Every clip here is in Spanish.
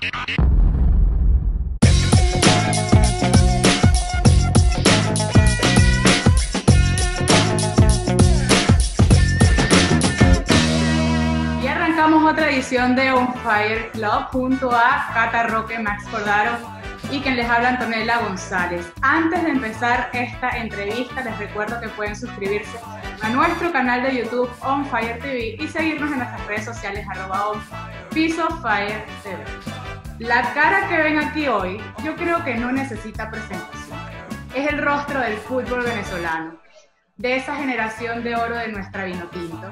Y arrancamos otra edición de On Fire Club junto a Cata Roque, Max Cordaro y quien les habla Antonella González. Antes de empezar esta entrevista, les recuerdo que pueden suscribirse a nuestro canal de YouTube On Fire TV y seguirnos en nuestras redes sociales arroba on piso TV. La cara que ven aquí hoy, yo creo que no necesita presentación. Es el rostro del fútbol venezolano, de esa generación de oro de nuestra Vinotinto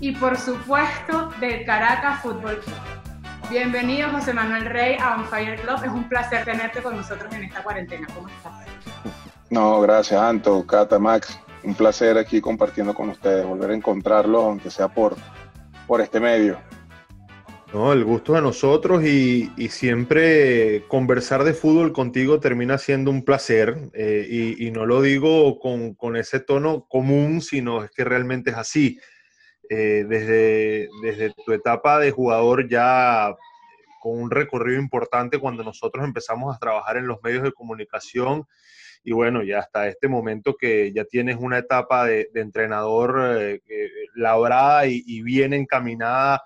y por supuesto del Caracas Fútbol Club. Bienvenido José Manuel Rey a On Fire Club. Es un placer tenerte con nosotros en esta cuarentena. ¿Cómo estás? No, gracias Anto, Cata, Max. Un placer aquí compartiendo con ustedes, volver a encontrarlos, aunque sea por, por este medio. No, el gusto de nosotros y, siempre conversar de fútbol contigo termina siendo un placer eh, y, no lo digo con, con, ese tono común, sino es que realmente es así. Eh, desde, desde tu etapa de jugador ya con un recorrido importante cuando nosotros empezamos a trabajar en los medios de comunicación y bueno, ya hasta este momento que ya tienes una etapa de, entrenador eh, labrada y, y, bien encaminada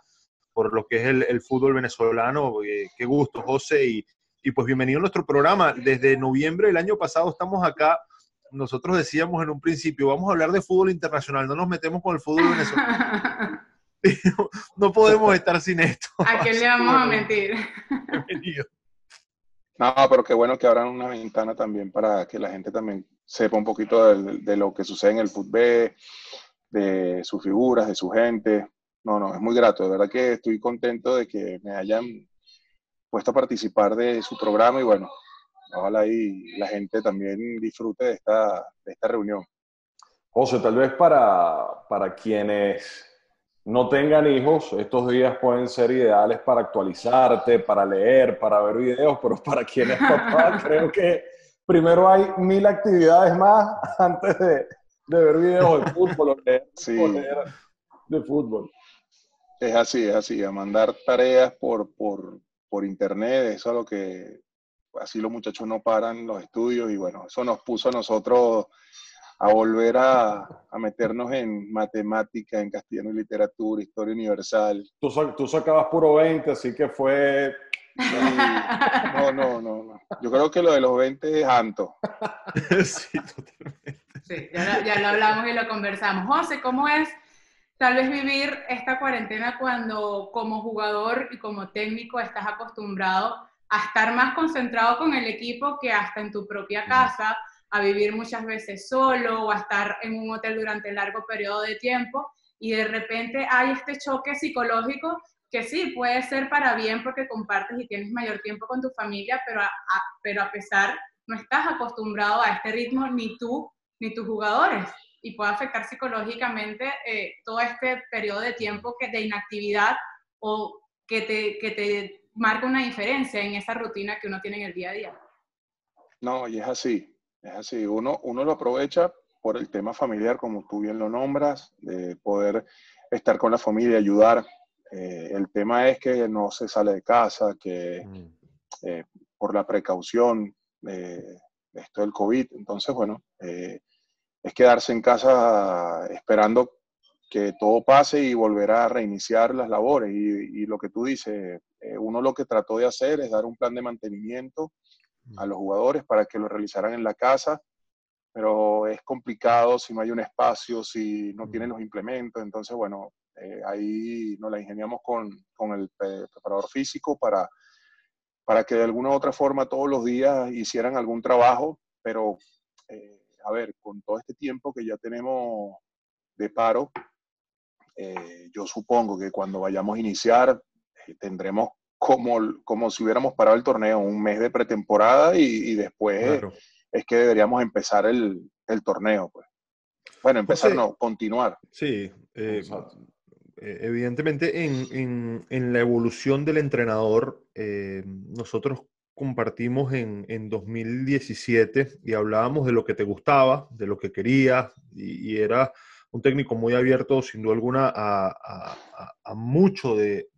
por lo que es el, el fútbol venezolano. Eh, qué gusto, José, y, y, pues bienvenido a nuestro programa. Desde noviembre del año pasado estamos acá. Nosotros decíamos en un principio, vamos a hablar de fútbol internacional, no nos metemos con el fútbol venezolano. no, no podemos estar sin esto. ¿A quién le vamos a mentir? Bienvenido. No, pero qué bueno que abran una ventana también para que la gente también sepa un poquito de, de lo que sucede en el fútbol, de sus figuras, de su gente. No, no, es muy grato. De verdad que estoy contento de que me hayan puesto a participar de su programa y bueno, ojalá y la gente también disfrute de esta, de esta reunión. José, tal vez para, para quienes no tengan hijos, estos días pueden ser ideales para actualizarte, para leer, para ver videos, pero para quienes papá, creo que primero hay mil actividades más antes de, de ver videos de fútbol o leer, sí. leer de fútbol. Es así, es así, a mandar tareas por, por, por internet, eso es lo que así los muchachos no paran los estudios y bueno, eso nos puso a nosotros a volver a, a, meternos en matemática, en castellano y literatura, historia universal. Tú, tú sacabas puro 20, así que fue... No, no, no, no. Yo creo que lo de los 20 es Anto. sí, totalmente. Sí, ya, ya lo hablamos y lo conversamos. José, ¿cómo es tal vez vivir esta cuarentena cuando como jugador y como técnico estás acostumbrado a estar más concentrado con el equipo que hasta en tu propia casa, a vivir muchas veces solo o a estar en un hotel durante largo periodo de tiempo. Y de repente hay este choque psicológico que sí, puede ser para bien porque compartes y tienes mayor tiempo con tu familia, pero a, a, pero a pesar no estás acostumbrado a este ritmo ni tú ni tus jugadores y puede afectar psicológicamente eh, todo este periodo de tiempo que, de inactividad o que te, que te marca una diferencia en esa rutina que uno tiene en el día a día. No, y es así, es así. Uno, uno lo aprovecha por el tema familiar, como tú bien lo nombras, de poder estar con la familia, ayudar. Eh, el tema es que no se sale de casa, que eh, por la precaución de, de, esto del COVID. Entonces, bueno, eh, es quedarse en casa esperando que todo pase y volver a reiniciar las labores. Y, y lo que tú dices, eh, uno lo que trató de hacer es dar un plan de mantenimiento a los jugadores para que lo realizaran en la casa, pero es complicado si no hay un espacio, si no tienen los implementos. Entonces, bueno, eh, ahí nos la ingeniamos con, con el preparador físico para, para que de alguna u otra forma todos los días hicieran algún trabajo, pero eh, a ver, con todo este tiempo que ya tenemos de paro, eh, yo supongo que cuando vayamos a iniciar eh, tendremos como, como si hubiéramos parado el torneo, un mes de pretemporada y, y después claro. es que deberíamos empezar el, el torneo. Pues. Bueno, empezar, José, no, continuar. Sí, eh, evidentemente en, en, en, la evolución del entrenador, eh, nosotros compartimos en, en, 2017 y hablábamos de lo que te gustaba, de lo que querías, y, y, era un técnico muy abierto, sin duda alguna, a, mucho de,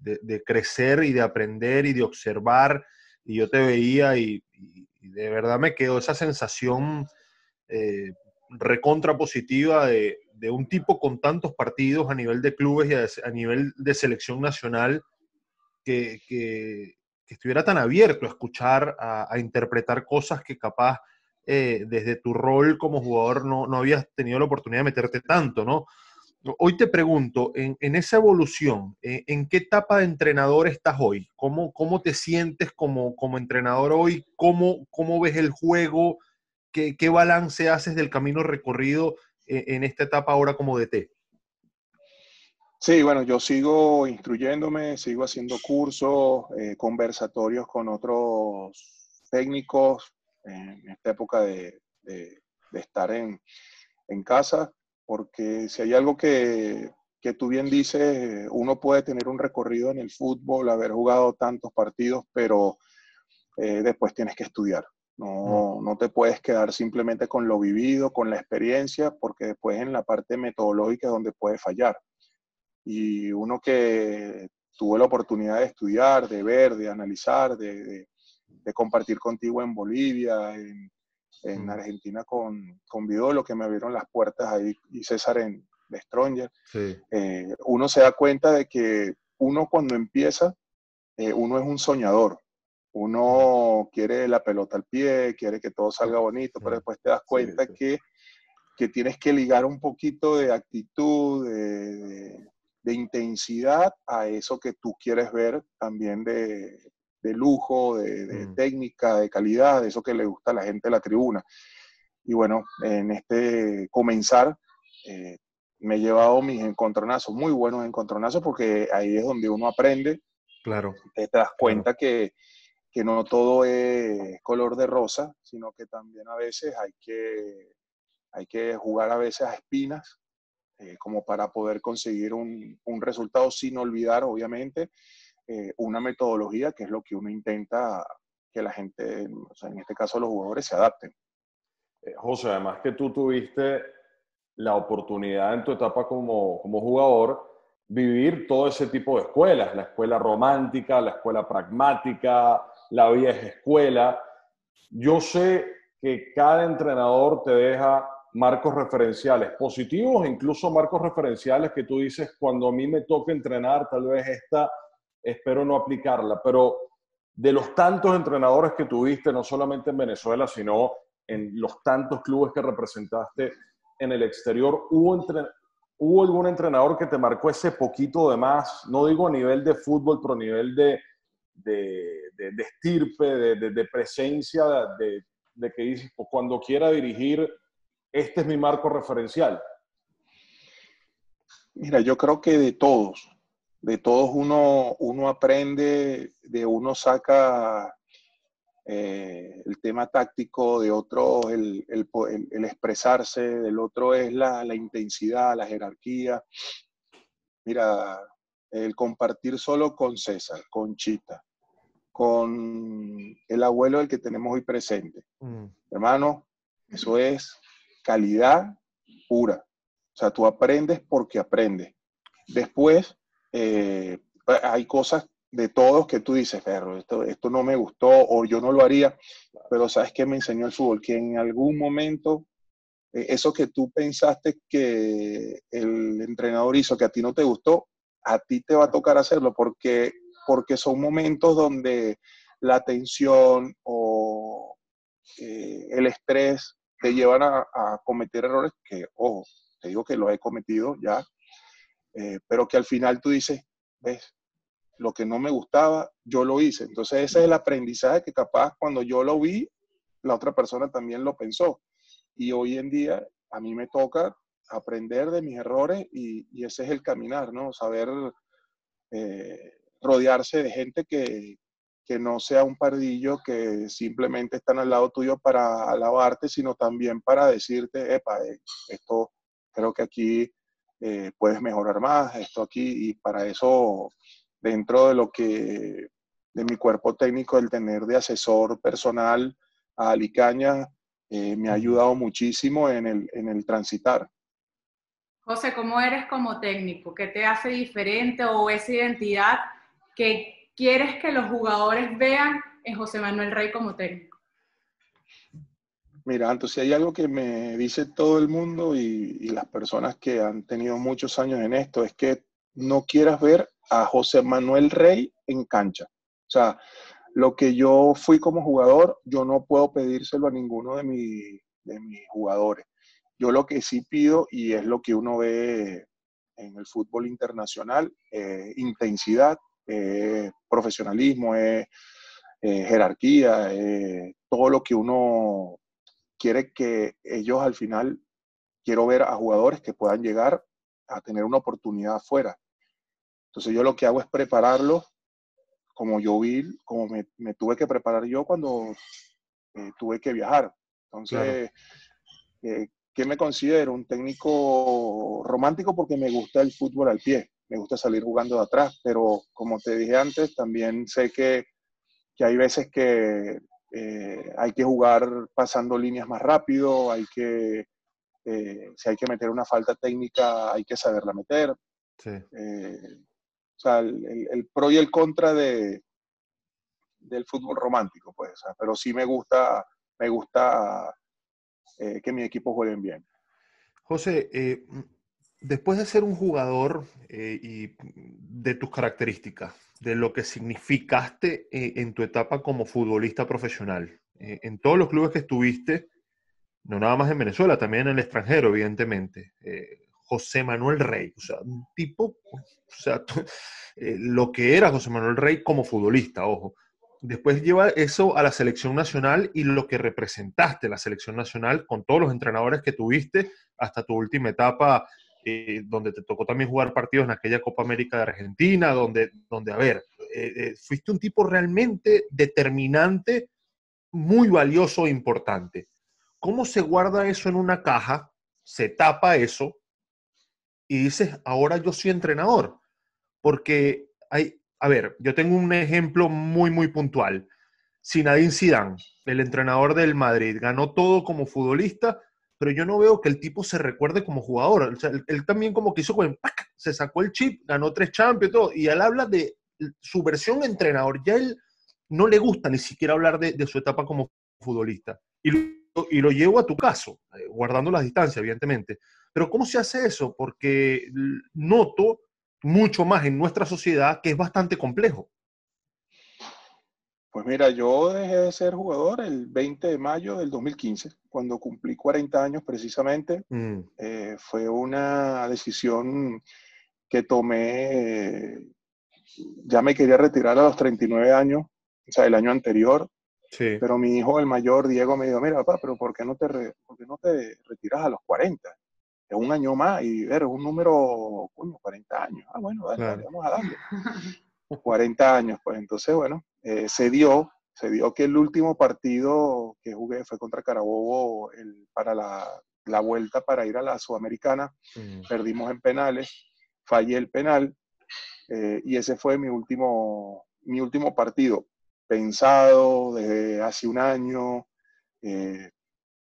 crecer y de aprender y de observar. Y yo te veía y, de verdad me quedó esa sensación eh, recontra positiva de, un tipo con tantos partidos a nivel de clubes y a, nivel de selección nacional que, que, estuviera tan abierto a escuchar, a, interpretar cosas que capaz eh, desde tu rol como jugador no, no, habías tenido la oportunidad de meterte tanto, ¿no? Hoy te pregunto, en, esa evolución, eh, ¿en, qué etapa de entrenador estás hoy? ¿Cómo, cómo te sientes como, como entrenador hoy? ¿Cómo, ¿Cómo ves el juego? ¿Qué, ¿Qué, balance haces del camino recorrido en, en esta etapa ahora como DT? Sí, bueno, yo sigo instruyéndome, sigo haciendo cursos, eh, conversatorios con otros técnicos en esta época de, estar en, casa, porque si hay algo que, tú bien dices, uno puede tener un recorrido en el fútbol, haber jugado tantos partidos, pero eh, después tienes que estudiar. No, no te puedes quedar simplemente con lo vivido, con la experiencia, porque después en la parte metodológica es donde puede fallar y uno que tuvo la oportunidad de estudiar, de ver, de analizar, de, compartir contigo en Bolivia, en, mm. Argentina con, con Vidolo, que me abrieron las puertas ahí, y César en de Stronger, eh, uno se da cuenta de que uno cuando empieza, eh, uno es un soñador. Uno quiere la pelota al pie, quiere que todo salga bonito, pero después te das cuenta Que, que tienes que ligar un poquito de actitud, de, de intensidad a eso que tú quieres ver también de, lujo, de, mm. técnica, de calidad, de eso que le gusta a la gente de la tribuna. Y bueno, en este comenzar eh, me he llevado mis encontronazos, muy buenos encontronazos, porque ahí es donde uno aprende. Claro. Te, das cuenta que, que, no todo es color de rosa, sino que también a veces hay que, hay que jugar a veces a espinas eh, como para poder conseguir un, un, resultado sin olvidar, obviamente, eh, una metodología que es lo que uno intenta que la gente, en este caso los jugadores, se adapten. Eh, José, además que tú tuviste la oportunidad en tu etapa como, como jugador vivir todo ese tipo de escuelas, la escuela romántica, la escuela pragmática, la vieja escuela. Yo sé que cada entrenador te deja marcos referenciales positivos, incluso marcos referenciales que tú dices, cuando a mí me toca entrenar, tal vez esta, espero no aplicarla, pero de los tantos entrenadores que tuviste, no solamente en Venezuela, sino en los tantos clubes que representaste en el exterior, ¿hubo, ¿hubo algún entrenador que te marcó ese poquito de más? No digo a nivel de fútbol, pero a nivel de, de, de, estirpe, de, de presencia, de, que dices, pues, cuando quiera dirigir este es mi marco referencial? Mira, yo creo que de todos, de todos uno, uno aprende, de uno saca eh, el tema táctico, de otro el, expresarse, del otro es la, la, intensidad, la jerarquía. Mira, el compartir solo con César, con Chita, con el abuelo del que tenemos hoy presente. Mm. Hermano, eso es calidad pura. O sea, tú aprendes porque aprendes. Después, eh, hay cosas de todos que tú dices, Ferro, esto, esto no me gustó o yo no lo haría, pero ¿sabes qué me enseñó el fútbol? Que en algún momento eh, eso que tú pensaste que el entrenador hizo que a ti no te gustó, a ti te va a tocar hacerlo porque, porque son momentos donde la tensión o eh, el estrés te llevan a, cometer errores que, ojo, te digo que los he cometido ya, eh, pero que al final tú dices, ves, lo que no me gustaba, yo lo hice. Entonces ese es el aprendizaje que capaz cuando yo lo vi, la otra persona también lo pensó. Y hoy en día a mí me toca aprender de mis errores y, ese es el caminar, ¿no? Saber eh, rodearse de gente que, que no sea un pardillo que simplemente están al lado tuyo para alabarte, sino también para decirte, epa, eh, esto creo que aquí eh, puedes mejorar más, esto aquí, y para eso, dentro de lo que, de mi cuerpo técnico, el tener de asesor personal a Alicaña, eh, me ha ayudado muchísimo en el, en el transitar. José, ¿cómo eres como técnico? ¿Qué te hace diferente o esa identidad que quieres que los jugadores vean en José Manuel Rey como técnico? Mira, entonces hay algo que me dice todo el mundo y, las personas que han tenido muchos años en esto, es que no quieras ver a José Manuel Rey en cancha. O sea, lo que yo fui como jugador, yo no puedo pedírselo a ninguno de, de mis jugadores. Yo lo que sí pido, y es lo que uno ve en el fútbol internacional, eh, intensidad, eh, profesionalismo, eh, jerarquía, todo lo que uno quiere que ellos al final, quiero ver a jugadores que puedan llegar a tener una oportunidad afuera. Entonces yo lo que hago es prepararlos como yo vi, como me, tuve que preparar yo cuando tuve que viajar. Entonces, ¿Qué me considero? Un técnico romántico porque me gusta el fútbol al pie, me gusta salir jugando de atrás, pero como te dije antes, también sé que, que hay veces que eh, hay que jugar pasando líneas más rápido, hay que, eh, si hay que meter una falta técnica, hay que saberla meter. Sí. Eh, o sea, el, el, pro y el contra de, del fútbol romántico, pues, pero sí me gusta, me gusta que mis equipos jueguen bien. José, después de ser un jugador eh, y de tus características, de lo que significaste en tu etapa como futbolista profesional, en todos los clubes que estuviste, no nada más en Venezuela, también en el extranjero, evidentemente. José Manuel Rey, o sea, un tipo, o sea, lo que era José Manuel Rey como futbolista, ojo, después lleva eso a la selección nacional y lo que representaste la selección nacional con todos los entrenadores que tuviste hasta tu última etapa, eh, donde te tocó también jugar partidos en aquella Copa América de Argentina, donde, donde a ver, eh, eh, fuiste un tipo realmente determinante, muy valioso e importante. ¿Cómo se guarda eso en una caja? Se tapa eso y dices, ahora yo soy entrenador. Porque hay, a ver, yo tengo un ejemplo muy, muy puntual. Zinedine Zidane, el entrenador del Madrid, ganó todo como futbolista, pero yo no veo que el tipo se recuerde como jugador. él, también como que hizo, se sacó el chip, ganó tres Champions y todo, y él habla de su versión entrenador. Ya él no le gusta ni siquiera hablar de, su etapa como futbolista. Y lo, y llevo a tu caso, eh, guardando las distancias, evidentemente. Pero ¿cómo se hace eso? Porque noto mucho más en nuestra sociedad que es bastante complejo. Pues mira, yo dejé de ser jugador el 20 de mayo del 2015, cuando cumplí 40 años precisamente. Mm. Eh, fue una decisión que tomé, ya me quería retirar a los 39 años, o sea, el año anterior. Sí. Pero mi hijo, el mayor, Diego, me dijo, mira, papá, pero ¿por qué no te, por qué no te retiras a los 40? es un año más y ver, un número, coño, 40 años. Ah, bueno, dale, vamos a darle. 40 años, pues entonces, bueno, eh, se dio, se dio que el último partido que jugué fue contra Carabobo el, para la, la, vuelta para ir a la Sudamericana. Mm. Perdimos en penales, fallé el penal eh, y ese fue mi último, mi último partido. Pensado desde hace un año, eh,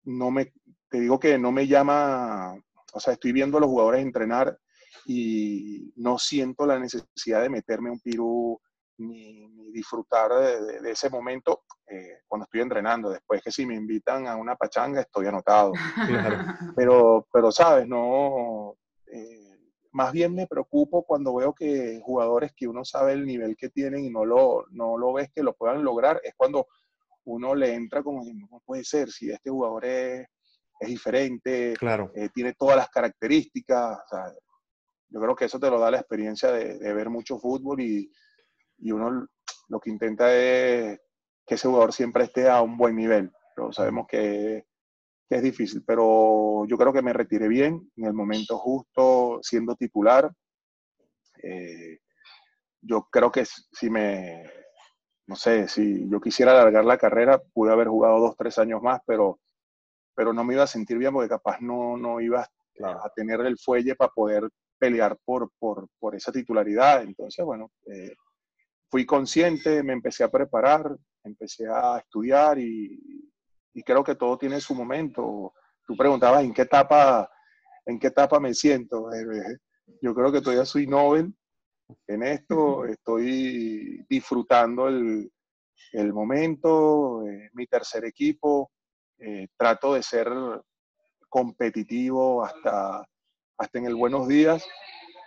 no me, te digo que no me llama o sea, estoy viendo a los jugadores entrenar y no siento la necesidad de meterme un pirú ni, disfrutar de, ese momento eh, cuando estoy entrenando. Después que si me invitan a una pachanga, estoy anotado. Pero, pero sabes, no... Eh, más bien me preocupo cuando veo que jugadores que uno sabe el nivel que tienen y no lo, no lo ves que lo puedan lograr, es cuando uno le entra como, no puede ser, si este jugador es es diferente, claro. Eh, tiene todas las características. yo creo que eso te lo da la experiencia de, ver mucho fútbol y, y, uno lo que intenta es que ese jugador siempre esté a un buen nivel. Pero sabemos que, que es difícil, pero yo creo que me retiré bien en el momento justo, siendo titular. Eh, yo creo que si me, no sé, si yo quisiera alargar la carrera, pude haber jugado dos, tres años más, pero pero no me iba a sentir bien porque capaz no, no iba a tener el fuelle para poder pelear por, por, por esa titularidad. Entonces, bueno, eh, fui consciente, me empecé a preparar, empecé a estudiar y, y, creo que todo tiene su momento. Tú preguntabas en qué etapa en qué etapa me siento. Yo creo que todavía soy Nobel en esto, estoy disfrutando el, el momento, eh, mi tercer equipo, eh, trato de ser competitivo hasta, hasta en el buenos días.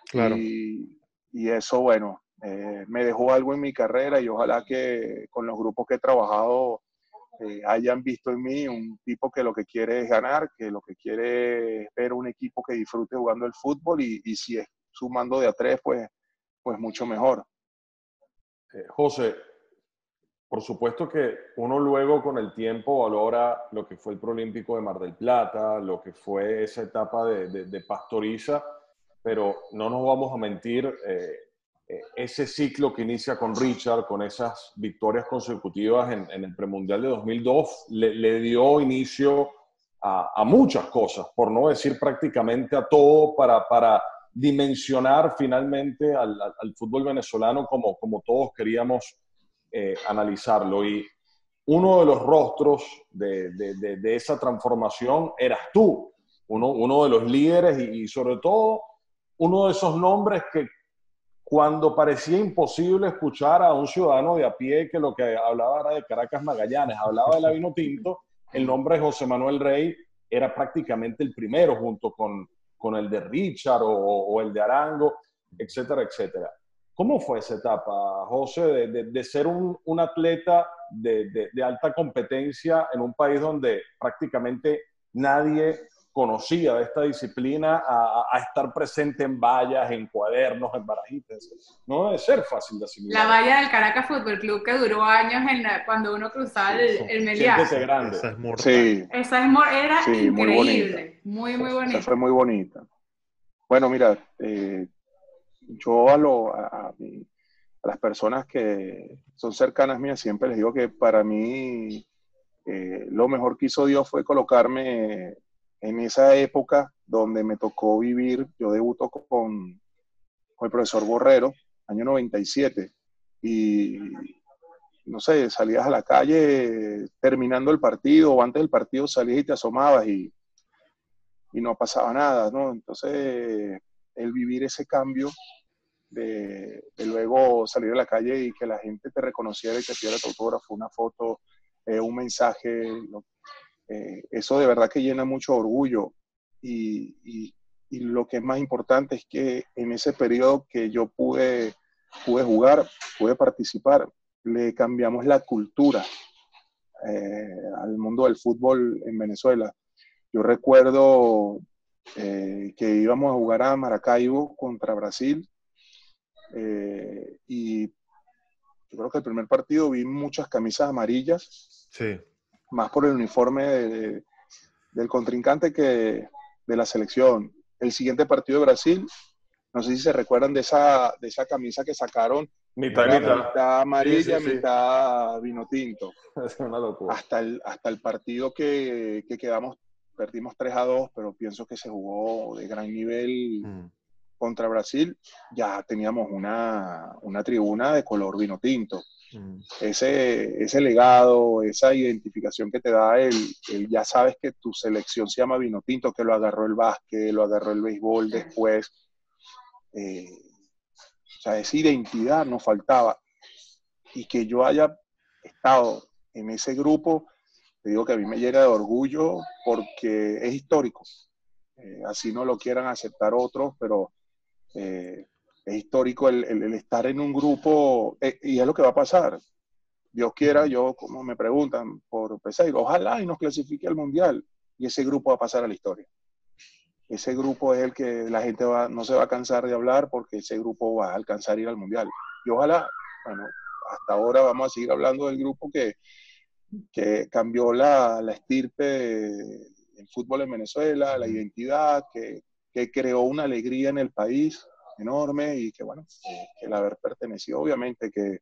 Claro. Y, y eso, bueno, eh, me dejó algo en mi carrera y ojalá que con los grupos que he trabajado hayan visto en mí un tipo que lo que quiere es ganar, que lo que quiere es ver un equipo que disfrute jugando el fútbol y, y si es sumando de a tres, pues, pues mucho mejor. José, por supuesto que uno luego con el tiempo valora lo que fue el Prolímpico de Mar del Plata, lo que fue esa etapa de, Pastoriza, pero no nos vamos a mentir, eh, eh, ese ciclo que inicia con Richard, con esas victorias consecutivas en, el premundial de 2002, le, dio inicio a, muchas cosas, por no decir prácticamente a todo, para, para dimensionar finalmente al, al, fútbol venezolano como, como todos queríamos eh, analizarlo. Y uno de los rostros de, de, esa transformación eras tú, uno, uno de los líderes y, sobre todo uno de esos nombres que cuando parecía imposible escuchar a un ciudadano de a pie que lo que hablaba era de Caracas Magallanes, hablaba de vino tinto, el nombre de José Manuel Rey era prácticamente el primero junto con, con el de Richard o, el de Arango, etcétera, etcétera. ¿Cómo fue esa etapa, José, de, ser un, atleta de, alta competencia en un país donde prácticamente nadie conocía de esta disciplina a, estar presente en vallas, en cuadernos, en barajitas? No debe ser fácil de asimilar. La valla del Caracas Fútbol Club que duró años en cuando uno cruzaba el, el grande. Esa es mortal. Sí. Esa es era increíble. Muy, muy, bonita. Esa fue muy bonita. Bueno, mira, eh, yo a, lo, a, las personas que son cercanas mías siempre les digo que para mí eh, lo mejor que hizo Dios fue colocarme en esa época donde me tocó vivir, yo debuto con, el profesor Borrero, año 97, y no sé, salías a la calle terminando el partido o antes del partido salías y te asomabas y, y no pasaba nada, ¿no? Entonces, el vivir ese cambio de, luego salir a la calle y que la gente te reconociera y te pidiera tu autógrafo, una foto, eh, un mensaje, eh, eso de verdad que llena mucho orgullo. Y, lo que es más importante es que en ese periodo que yo pude, pude jugar, pude participar, le cambiamos la cultura eh, al mundo del fútbol en Venezuela. Yo recuerdo que íbamos a jugar a Maracaibo contra Brasil eh, y yo creo que el primer partido vi muchas camisas amarillas. Sí. Más por el uniforme del contrincante que de la selección. El siguiente partido de Brasil, no sé si se recuerdan de esa, de esa camisa que sacaron. Mitad, mitad. amarilla, mitad vino tinto. Hasta el, hasta el partido que, que, quedamos, perdimos 3 a 2, pero pienso que se jugó de gran nivel. Mm contra Brasil ya teníamos una, tribuna de color vino tinto. Mm. Ese, ese legado, esa identificación que te da el, ya sabes que tu selección se llama vino tinto, que lo agarró el básquet, lo agarró el béisbol después. Eh, o sea, esa identidad nos faltaba. Y que yo haya estado en ese grupo, te digo que a mí me llena de orgullo porque es histórico. Eh, así no lo quieran aceptar otros, pero eh, es histórico el, estar en un grupo eh, y es lo que va a pasar. Dios quiera, yo como me preguntan por pesar, ojalá y nos clasifique al mundial y ese grupo va a pasar a la historia. Ese grupo es el que la gente va, no se va a cansar de hablar porque ese grupo va a alcanzar ir al mundial. Y ojalá, bueno, hasta ahora vamos a seguir hablando del grupo que, que cambió la, la estirpe del fútbol en Venezuela, la identidad, que, que creó una alegría en el país enorme y que, bueno, el haber pertenecido, obviamente que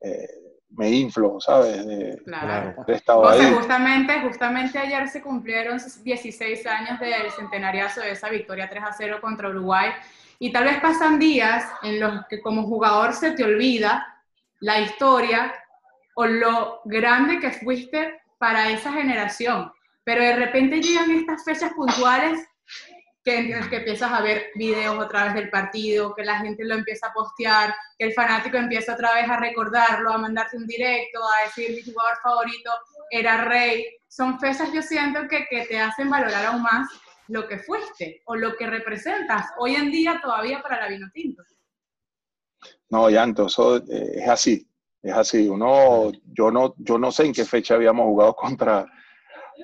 eh, me infló, ¿sabes? De, claro. de estado ahí. Justamente, justamente ayer se cumplieron 16 años del centenariazo de esa victoria 3 a 0 contra Uruguay y tal vez pasan días en los que como jugador se te olvida la historia o lo grande que fuiste para esa generación, pero de repente llegan estas fechas puntuales que, que empiezas a ver videos otra vez del partido, que la gente lo empieza a postear, que el fanático empieza otra vez a recordarlo, a mandarte un directo, a decir mi jugador favorito era Rey. Son fechas, yo siento que, que te hacen valorar aún más lo que fuiste o lo que representas hoy en día todavía para la Vinotinto. No, Yanto, eso eh, es así, es así. Uno, yo no, yo no sé en qué fecha habíamos jugado contra,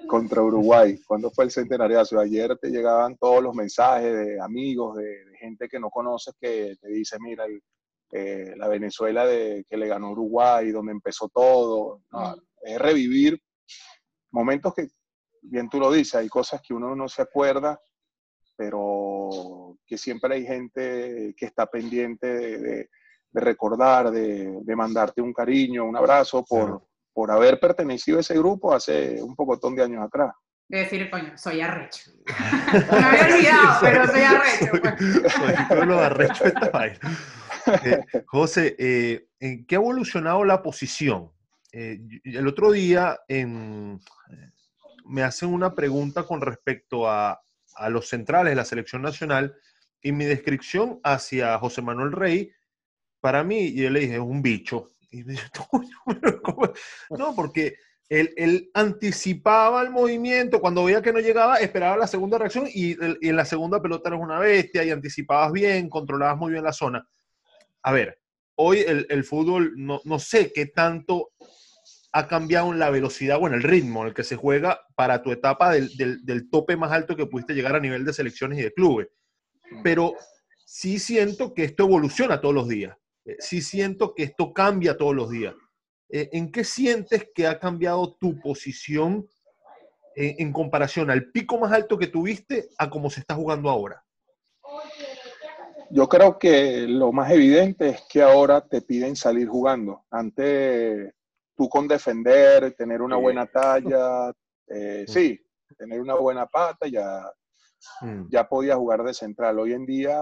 contra Uruguay. ¿Cuándo fue el centenariazo? Ayer te llegaban todos los mensajes de amigos, de, gente que no conoces que te dice, mira, eh, la Venezuela de, que le ganó Uruguay, donde empezó todo. es revivir momentos que, bien tú lo dices, hay cosas que uno no se acuerda, pero que siempre hay gente que está pendiente de, recordar, de, mandarte un cariño, un abrazo por, por haber pertenecido a ese grupo hace un pocotón de años atrás. De decir, coño, soy arrecho. Me había olvidado, pero soy arrecho. Pues. lo arrecho eh, José, eh, ¿en qué ha evolucionado la posición? Eh, el otro día me hacen una pregunta con respecto a, a los centrales de la selección nacional y mi descripción hacia José Manuel Rey, para mí, yo le dije, es un bicho. Y me dice, no, porque él, anticipaba el movimiento, cuando veía que no llegaba, esperaba la segunda reacción y, en la segunda pelota eres una bestia y anticipabas bien, controlabas muy bien la zona. A ver, hoy el, fútbol, no, no, sé qué tanto ha cambiado en la velocidad o en el ritmo en el que se juega para tu etapa del, del tope más alto que pudiste llegar a nivel de selecciones y de clubes. Pero sí siento que esto evoluciona todos los días. Eh, sí siento que esto cambia todos los días. Eh, ¿En qué sientes que ha cambiado tu posición en comparación al pico más alto que tuviste a cómo se está jugando ahora? Yo creo que lo más evidente es que ahora te piden salir jugando. Antes tú con defender, tener una buena talla, eh, mm. sí, tener una buena pata, ya, mm. ya podía jugar de central. Hoy en día,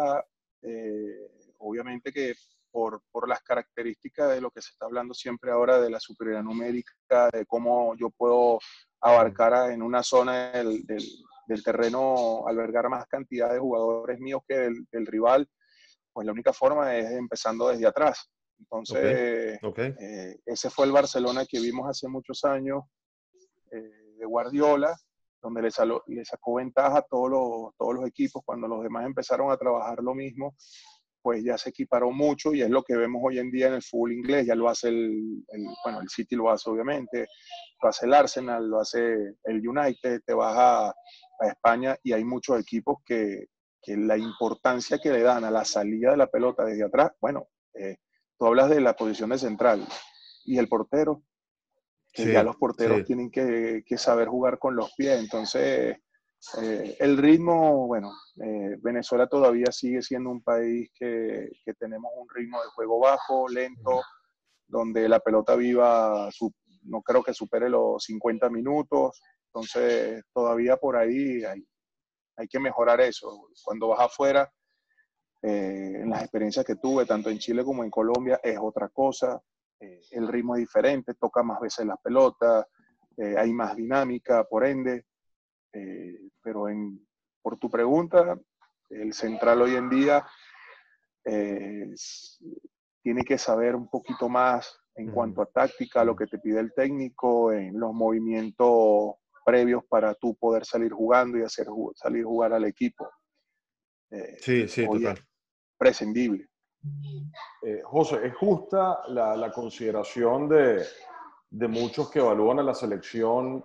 obviamente que por, las características de lo que se está hablando siempre ahora de la superioridad numérica, de cómo yo puedo abarcar en una zona del, terreno, albergar más cantidad de jugadores míos que del, rival, pues la única forma es empezando desde atrás. Entonces, eh, ese fue el Barcelona que vimos hace muchos años eh, de Guardiola, donde le, le, sacó ventaja a todos los, todos los equipos cuando los demás empezaron a trabajar lo mismo pues ya se equiparó mucho y es lo que vemos hoy en día en el fútbol inglés. Ya lo hace el, bueno, el City lo hace obviamente, lo hace el Arsenal, lo hace el United, te vas a, España y hay muchos equipos que, que, la importancia que le dan a la salida de la pelota desde atrás, bueno, eh, tú hablas de la posición de central y el portero, que ya los porteros tienen que, que saber jugar con los pies, entonces eh, el ritmo, bueno, eh, Venezuela todavía sigue siendo un país que, tenemos un ritmo de juego bajo, lento, donde la pelota viva, no creo que supere los 50 minutos, entonces todavía por ahí hay, hay que mejorar eso. Cuando vas afuera, eh, en las experiencias que tuve, tanto en Chile como en Colombia, es otra cosa, el ritmo es diferente, toca más veces la pelota, hay más dinámica, por ende, eh, pero en, por tu pregunta, el central hoy en día eh, tiene que saber un poquito más en cuanto a táctica, lo que te pide el técnico, en los movimientos previos para tú poder salir jugando y hacer salir jugar al equipo. Eh, sí, sí, total. Prescindible. José, ¿es justa la, la consideración de, de, muchos que evalúan a la selección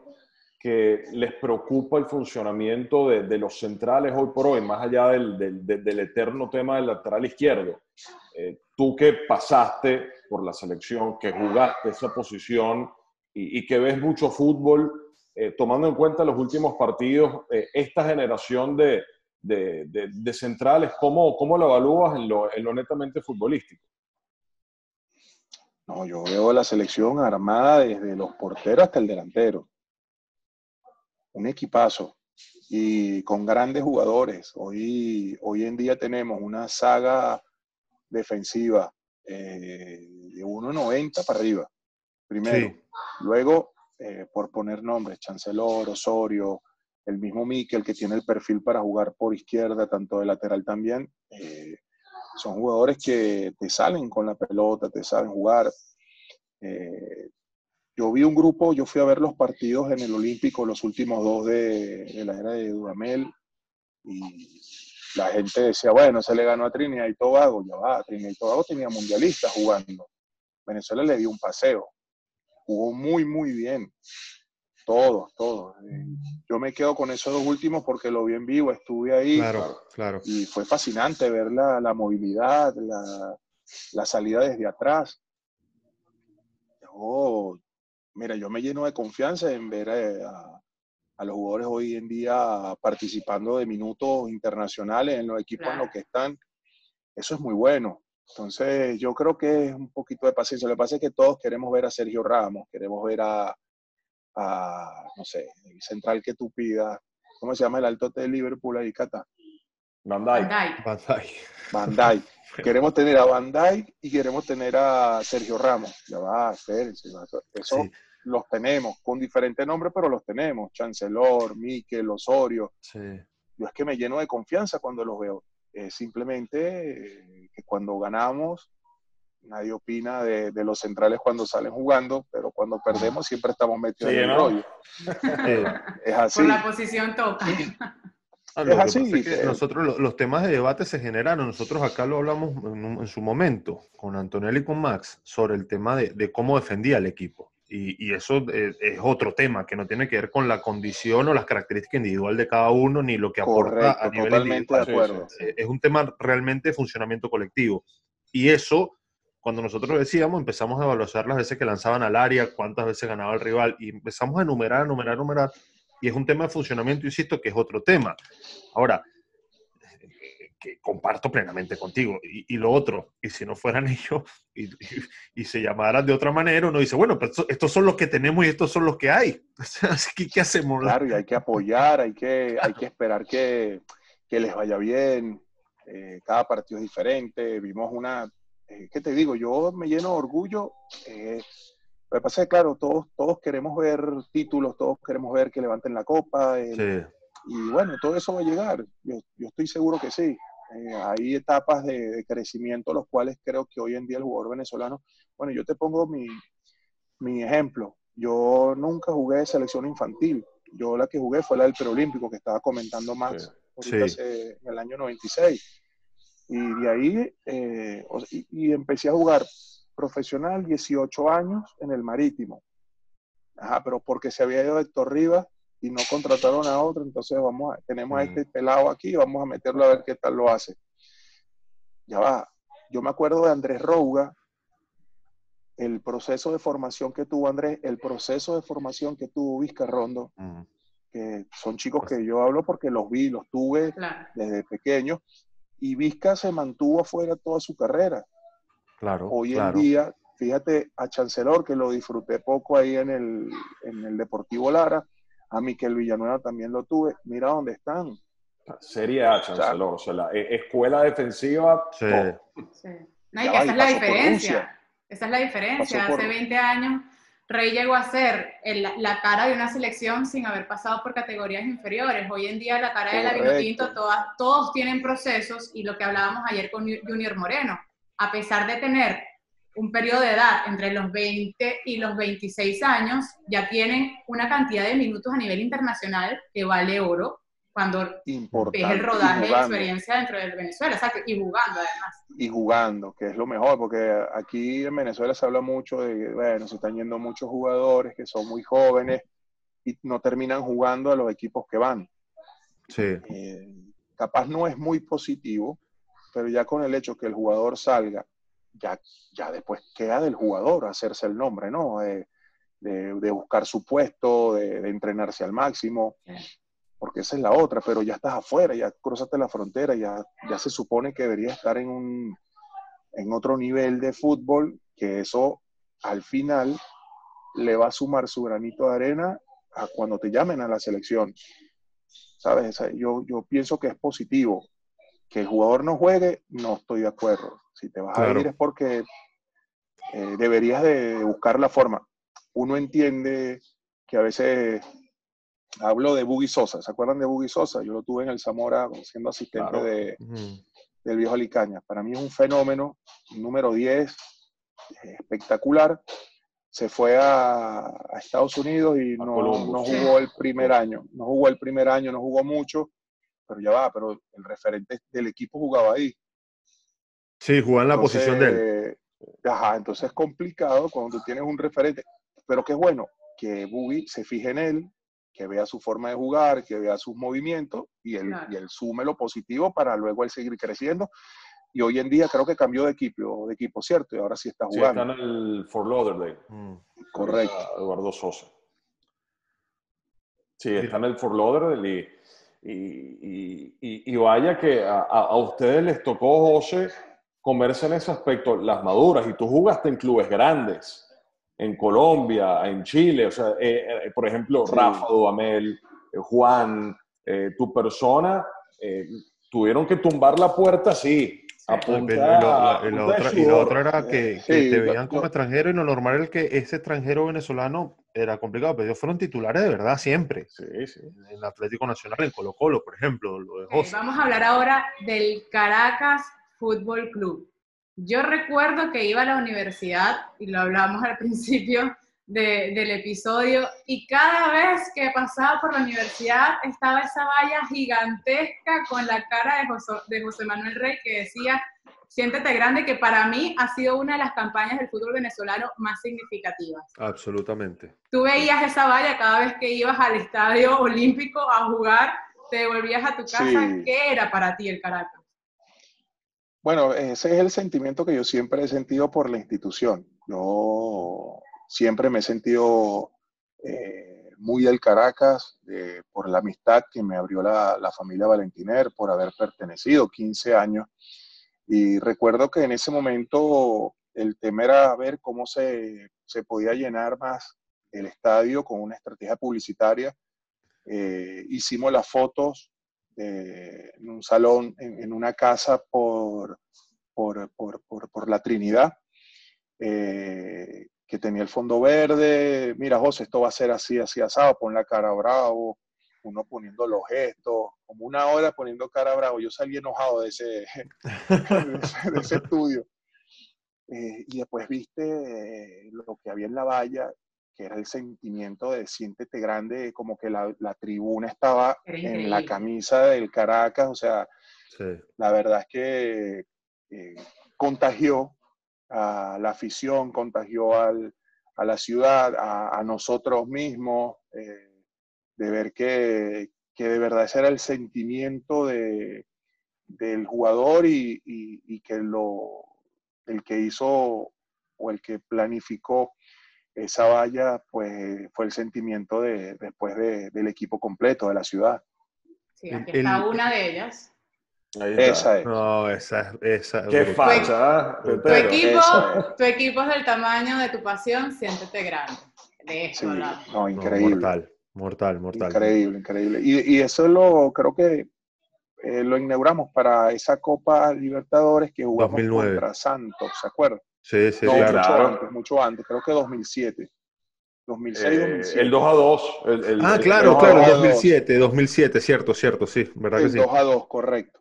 que les preocupa el funcionamiento de, los centrales hoy por hoy, más allá del, del, eterno tema del lateral izquierdo. Eh, tú que pasaste por la selección, que jugaste esa posición y, que ves mucho fútbol, eh, tomando en cuenta los últimos partidos, eh, esta generación de, centrales, ¿cómo, ¿cómo lo evalúas en lo, en lo netamente futbolístico? No, yo veo la selección armada desde los porteros hasta el delantero un equipazo y con grandes jugadores. Hoy, hoy en día tenemos una saga defensiva eh, de 1.90 para arriba, primero. Luego, eh, por poner nombres, Chancellor, Osorio, el mismo Mikel, que tiene el perfil para jugar por izquierda, tanto de lateral también, eh, son jugadores que te salen con la pelota, te saben jugar. Eh, yo vi un grupo, yo fui a ver los partidos en el Olímpico, los últimos dos de, de la era de Dudamel, y la gente decía, bueno, se le ganó a Trinidad y Tobago, ya va, Trinidad y Tobago tenía mundialistas jugando. Venezuela le dio un paseo, jugó muy, muy bien. Todos, todos. Eh, yo me quedo con esos dos últimos porque lo vi en vivo, estuve ahí. Claro, claro. Y fue fascinante ver la, la movilidad, la, la, salida desde atrás. Yo, mira, yo me lleno de confianza en ver eh, a, a, los jugadores hoy en día participando de minutos internacionales en los equipos claro. en los que están. Eso es muy bueno. Entonces, yo creo que es un poquito de paciencia. Lo que pasa es que todos queremos ver a Sergio Ramos, queremos ver a, a, no sé, el central que tú pidas. ¿Cómo se llama el altote de Liverpool ahí, Cata? Van Dijk. Van Dijk. Van Dijk. queremos tener a Van Dijk y queremos tener a Sergio Ramos. Ya va, espérense. Eso sí. Los tenemos, con diferentes nombres, pero los tenemos. Chancellor, Miquel, Osorio. Sí. Yo es que me lleno de confianza cuando los veo. Eh, simplemente eh, que cuando ganamos nadie opina de, de, los centrales cuando salen jugando, pero cuando perdemos siempre estamos metidos sí, en el ¿no? rollo. es así. Por la posición toca. Ah, es así. Es que nosotros los, los, temas de debate se generaron. Nosotros acá lo hablamos en, en su momento con Antonelli y con Max sobre el tema de, de cómo defendía el equipo. Y, y, eso es, es, otro tema que no tiene que ver con la condición o las características individual de cada uno ni lo que aporta Correcto, a nivel totalmente individual. de acuerdo. Es un tema realmente de funcionamiento colectivo. Y eso cuando nosotros decíamos, empezamos a evaluar las veces que lanzaban al área, cuántas veces ganaba el rival, y empezamos a enumerar, enumerar, enumerar, y es un tema de funcionamiento, insisto, que es otro tema. Ahora, que comparto plenamente contigo. Y, y, lo otro, y si no fueran ellos y, y, y, se llamaran de otra manera, uno dice, bueno, pero estos son los que tenemos y estos son los que hay. Así que, ¿qué hacemos? Claro, y hay que apoyar, hay que, hay que esperar que, que les vaya bien. Eh, cada partido es diferente. Vimos una eh, ¿qué te digo? Yo me lleno de orgullo. Eh, lo que pasa es que, claro, todos, todos queremos ver títulos, todos queremos ver que levanten la copa. Eh, sí. Y bueno, todo eso va a llegar. Yo, yo estoy seguro que sí. Eh, hay etapas de, de, crecimiento, los cuales creo que hoy en día el jugador venezolano, bueno, yo te pongo mi, mi ejemplo. Yo nunca jugué selección infantil. Yo la que jugué fue la del preolímpico que estaba comentando Max sí. Hace, en el año 96 y de ahí eh, y, y, empecé a jugar profesional 18 años en el Marítimo. Ajá, pero porque se había ido Héctor Rivas y no contrataron a otro, entonces vamos a, tenemos a este pelado aquí, vamos a meterlo a ver qué tal lo hace. Ya va. Yo me acuerdo de Andrés Rouga, el proceso de formación que tuvo Andrés, el proceso de formación que tuvo Vizcarrondo, uh -huh. que son chicos que yo hablo porque los vi, los tuve claro. desde pequeño, y Vizca se mantuvo afuera toda su carrera. Claro. Hoy claro. en día, fíjate a Chancellor, que lo disfruté poco ahí en el, en el Deportivo Lara, a Miquel Villanueva también lo tuve. Mira dónde están. Serie A, Chancellor, o sea, la escuela defensiva. Sí. sí. No, y que esa es la diferencia. Esa es la diferencia. Hace 20 años Rey llegó a ser el, la cara de una selección sin haber pasado por categorías inferiores. Hoy en día la cara de la Vinotinto, todas, todos tienen procesos y lo que hablábamos ayer con Junior Moreno, a pesar de tener un periodo de edad entre los 20 y los 26 años, ya tienen una cantidad de minutos a nivel internacional que vale oro cuando ves el rodaje de experiencia dentro de Venezuela, exacto, y jugando además. Y jugando, que es lo mejor, porque aquí en Venezuela se habla mucho de que, bueno, se están yendo muchos jugadores que son muy jóvenes y no terminan jugando a los equipos que van. Sí. Eh, capaz no es muy positivo, pero ya con el hecho que el jugador salga, ya, ya después queda del jugador hacerse el nombre, ¿no? De, de, de buscar su puesto, de, de entrenarse al máximo. Porque esa es la otra, pero ya estás afuera, ya cruzaste la frontera, ya, ya se supone que debería estar en, un, en otro nivel de fútbol, que eso al final le va a sumar su granito de arena a cuando te llamen a la selección. ¿Sabes? Yo, yo pienso que es positivo. Que el jugador no juegue, no estoy de acuerdo. Si te vas claro. a ir es porque eh, deberías de buscar la forma. Uno entiende que a veces hablo de Buggy Sosa. ¿Se acuerdan de Buggy Sosa? Yo lo tuve en el Zamora siendo asistente de, del viejo Alicaña. Para mí es un fenómeno, número 10, espectacular. Se fue a, Estados Unidos y no, no, jugó el primer año. No jugó el primer año, no jugó mucho, pero ya va, pero el referente del equipo jugaba ahí. Sí, jugaba en la posición de él. Ajá, entonces es complicado cuando tú tienes un referente, pero qué bueno que Buggy se fije en él, que vea su forma de jugar, que vea sus movimientos y él, y él sume lo positivo para luego él seguir creciendo. Y hoy en día creo que cambió de equipo, de equipo ¿cierto? Y ahora sí está jugando. Sí, está en el Fort Lauderdale. Mm. Correcto. Eduardo Sosa. Sí, está en el Fort Lauderdale y, y, y, y vaya que a, a, ustedes les tocó, José, comerse en ese aspecto las maduras y tú jugaste en clubes grandes en Colombia, en Chile, o sea, eh, eh, por ejemplo, Rafa Dudamel, eh, Juan, tu persona, tuvieron que tumbar la puerta, sí. y, la, otra, era que, te veían como extranjero y lo normal era que ese extranjero venezolano era complicado, pero ellos fueron titulares de verdad siempre. Sí, sí. En el Atlético Nacional, en Colo Colo, por ejemplo. Lo de Vamos a hablar ahora del Caracas Fútbol Club. Yo recuerdo que iba a la universidad, y lo hablamos al principio del episodio, y cada vez que pasaba por la universidad estaba esa valla gigantesca con la cara de José, de José Manuel Rey que decía, siéntete grande, que para mí ha sido una de las campañas del fútbol venezolano más significativas. Absolutamente. Tú veías esa valla cada vez que ibas al estadio olímpico a jugar, te volvías a tu casa. ¿Qué era para ti el Caracas? Bueno, ese es el sentimiento que yo siempre he sentido por la institución. Yo siempre me he sentido eh, muy del Caracas por la amistad que me abrió la, familia Valentiner, por haber pertenecido 15 años. Y recuerdo que en ese momento el tema era ver cómo se, podía llenar más el estadio con una estrategia publicitaria. Eh, hicimos las fotos en un salón, en, una casa por, por, por, por la Trinidad, eh, que tenía el fondo verde. Mira, José, esto va a ser así, así asado, pon la cara bravo, uno poniendo los gestos, como una hora poniendo cara bravo. Yo salí enojado de ese, de ese, estudio. Eh, y después viste eh, lo que había en la valla que era el sentimiento de siéntete grande, como que la, tribuna estaba en la camisa del Caracas, o sea, la verdad es que eh, contagió a la afición, contagió al, a la ciudad, a, nosotros mismos, eh, de ver que, que, de verdad ese era el sentimiento de, del jugador y, y que lo, el que hizo o el que planificó esa valla pues fue el sentimiento de, después del equipo completo de la ciudad. Sí, aquí está una de ellas. esa es. No, esa, esa Qué facha. Tu, tu equipo, tu equipo es del tamaño de tu pasión, siéntete grande. De eso, no, increíble. mortal, mortal, mortal. Increíble, increíble. Y, y eso lo creo que eh, lo inauguramos para esa Copa Libertadores que jugamos 2009. contra Santos, ¿se acuerdan? Sí, sí, claro. Mucho antes, mucho antes, creo que 2007. 2006, eh, 2007. El 2 a 2. ah, claro, claro, 2007, 2007, cierto, cierto, sí, ¿verdad el que sí? 2 a 2, correcto.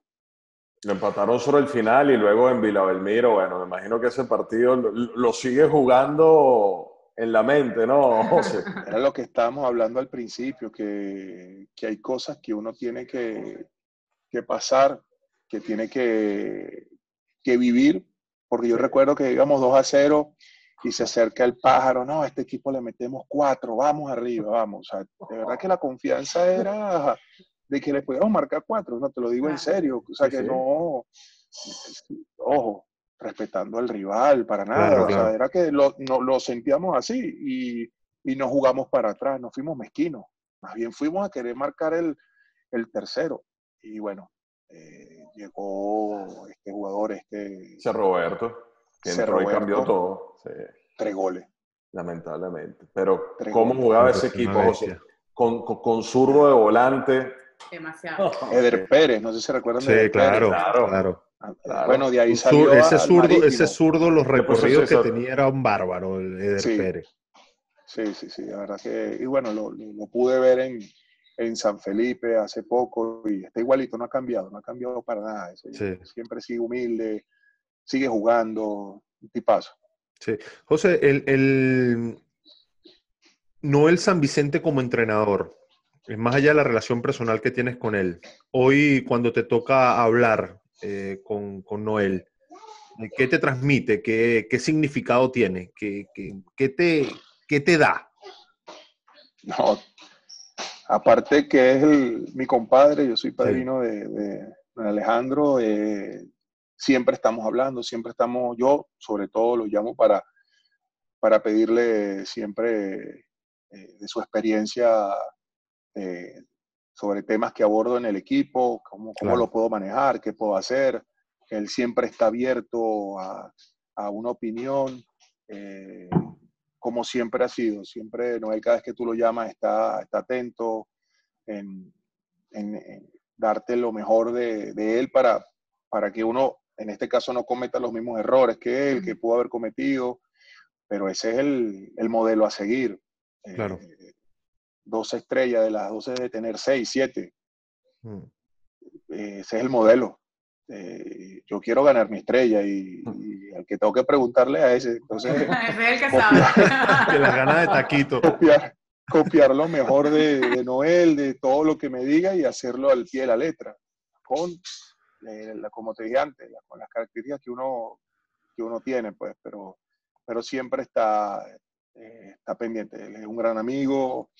Lo empataron sobre el final y luego en Vila Belmiro, bueno, me imagino que ese partido lo, sigue jugando en la mente, ¿no, José? Era lo que estábamos hablando al principio, que, que hay cosas que uno tiene que, que pasar, que tiene que, que vivir porque yo recuerdo que íbamos 2 a 0 y se acerca el pájaro, no, a este equipo le metemos 4, vamos arriba, vamos. O sea, de verdad que la confianza era de que le pudiéramos marcar 4, no te lo digo en serio. O sea, que no, ojo, respetando al rival, para nada. o sea, era que lo, no, lo sentíamos así y, y nos jugamos para atrás, nos fuimos mezquinos. Más bien fuimos a querer marcar el, el tercero. Y bueno, eh, llegó este jugador, este... Ese Roberto, que entró y cambió todo. Tres goles. Lamentablemente. Pero, ¿cómo jugaba ese equipo, José? Con, con, zurdo de volante. Demasiado. Eder Pérez, no sé si recuerdan de Eder claro, Claro, ah, Bueno, de ahí salió. ese, zurdo, ese zurdo, los recorridos que tenía era un bárbaro, el Eder Pérez. Sí, sí, sí, la verdad que. Y bueno, lo, lo pude ver en, en San Felipe hace poco y está igualito, no ha cambiado, no ha cambiado para nada. Siempre sigue humilde, sigue jugando, tipazo. Sí. José, el, el Noel San Vicente como entrenador, es más allá de la relación personal que tienes con él. Hoy, cuando te toca hablar eh, con, con, Noel, ¿qué te transmite? ¿Qué, qué significado tiene? ¿Qué, qué, te, ¿Qué te da? No, aparte que es mi compadre, yo soy padrino de, Alejandro, eh, siempre estamos hablando, siempre estamos, yo sobre todo lo llamo para, para pedirle siempre eh, de su experiencia eh, sobre temas que abordo en el equipo, cómo, cómo lo puedo manejar, qué puedo hacer. Él siempre está abierto a, a una opinión como siempre ha sido. Siempre, no hay cada vez que tú lo llamas, está, está atento en, darte lo mejor de, él para, para que uno, en este caso, no cometa los mismos errores que él, que pudo haber cometido. Pero ese es el, modelo a seguir. Claro. Eh, dos estrellas de las 12 de tener seis, siete. Mm. ese es el modelo. Eh, yo quiero ganar mi estrella y, al que tengo que preguntarle a ese. Entonces, es el que sabe. que la gana de taquito. Copiar, copiar lo mejor de, Noel, de todo lo que me diga y hacerlo al pie de la letra. Con, eh, como te dije antes, con las características que uno, que uno tiene, pues, pero, pero siempre está, eh, está pendiente. Él es un gran amigo,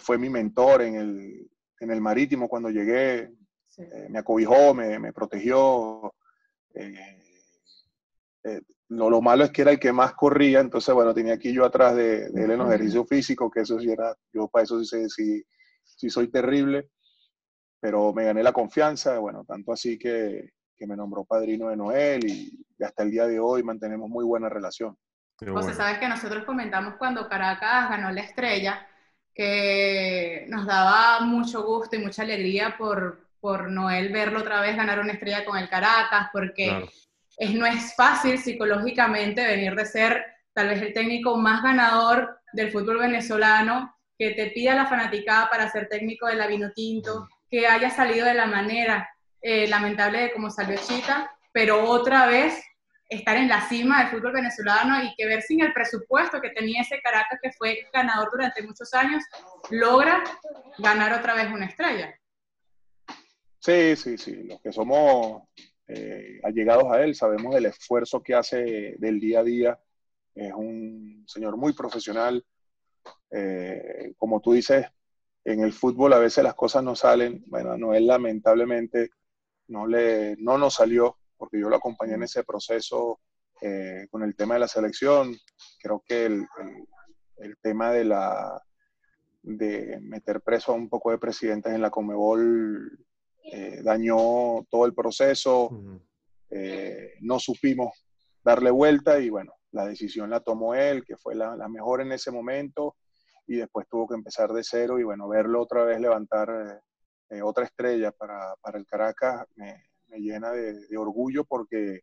fue mi mentor en el, en el marítimo cuando llegué, eh, me acobijó, me, me protegió. Eh, eh, lo, malo es que era el que más corría, entonces, bueno, tenía aquí yo atrás de, él en los ejercicios físicos, que eso sí era, yo para eso sí, sí, sí soy terrible, pero me gané la confianza, bueno, tanto así que, que me nombró padrino de Noel y, hasta el día de hoy mantenemos muy buena relación. José, sabes que nosotros comentamos cuando Caracas ganó la estrella, que nos daba mucho gusto y mucha alegría por, por Noel verlo otra vez ganar una estrella con el Caracas, porque es, no es fácil psicológicamente venir de ser tal vez el técnico más ganador del fútbol venezolano, que te pida la fanaticada para ser técnico de la Vinotinto, que haya salido de la manera eh, lamentable de como salió Chita, pero otra vez estar en la cima del fútbol venezolano y que ver sin el presupuesto que tenía ese Caracas, que fue ganador durante muchos años, logra ganar otra vez una estrella. Sí, sí, sí. Los que somos eh, allegados a él sabemos del esfuerzo que hace del día a día. Es un señor muy profesional. Eh, como tú dices, en el fútbol a veces las cosas no salen. Bueno, no lamentablemente no, le, no nos salió porque yo lo acompañé en ese proceso eh, con el tema de la selección. Creo que el, el tema de la de meter preso a un poco de presidentes en la Comebol eh, dañó todo el proceso, eh, no supimos darle vuelta y bueno, la decisión la tomó él, que fue la, mejor en ese momento y después tuvo que empezar de cero y bueno, verlo otra vez levantar eh, otra estrella para, para, el Caracas me, me llena de, orgullo porque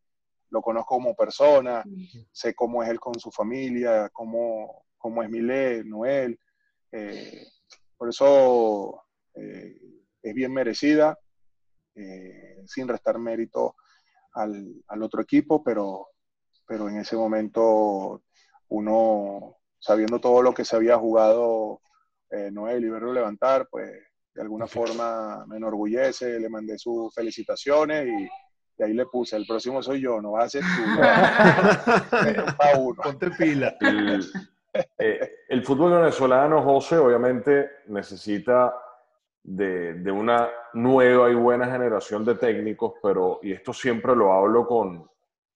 lo conozco como persona, sé cómo es él con su familia, cómo, cómo es Milé, Noel. por eso es bien merecida. Eh, sin restar mérito al, al, otro equipo, pero, pero en ese momento uno, sabiendo todo lo que se había jugado eh, Noel y verlo levantar, pues de alguna forma me enorgullece, le mandé sus felicitaciones y, ahí le puse, el próximo soy yo, no va a ser tú. Ponte pila. El, eh, el fútbol venezolano, José, obviamente necesita de, una nueva y buena generación de técnicos, pero, y esto siempre lo hablo con,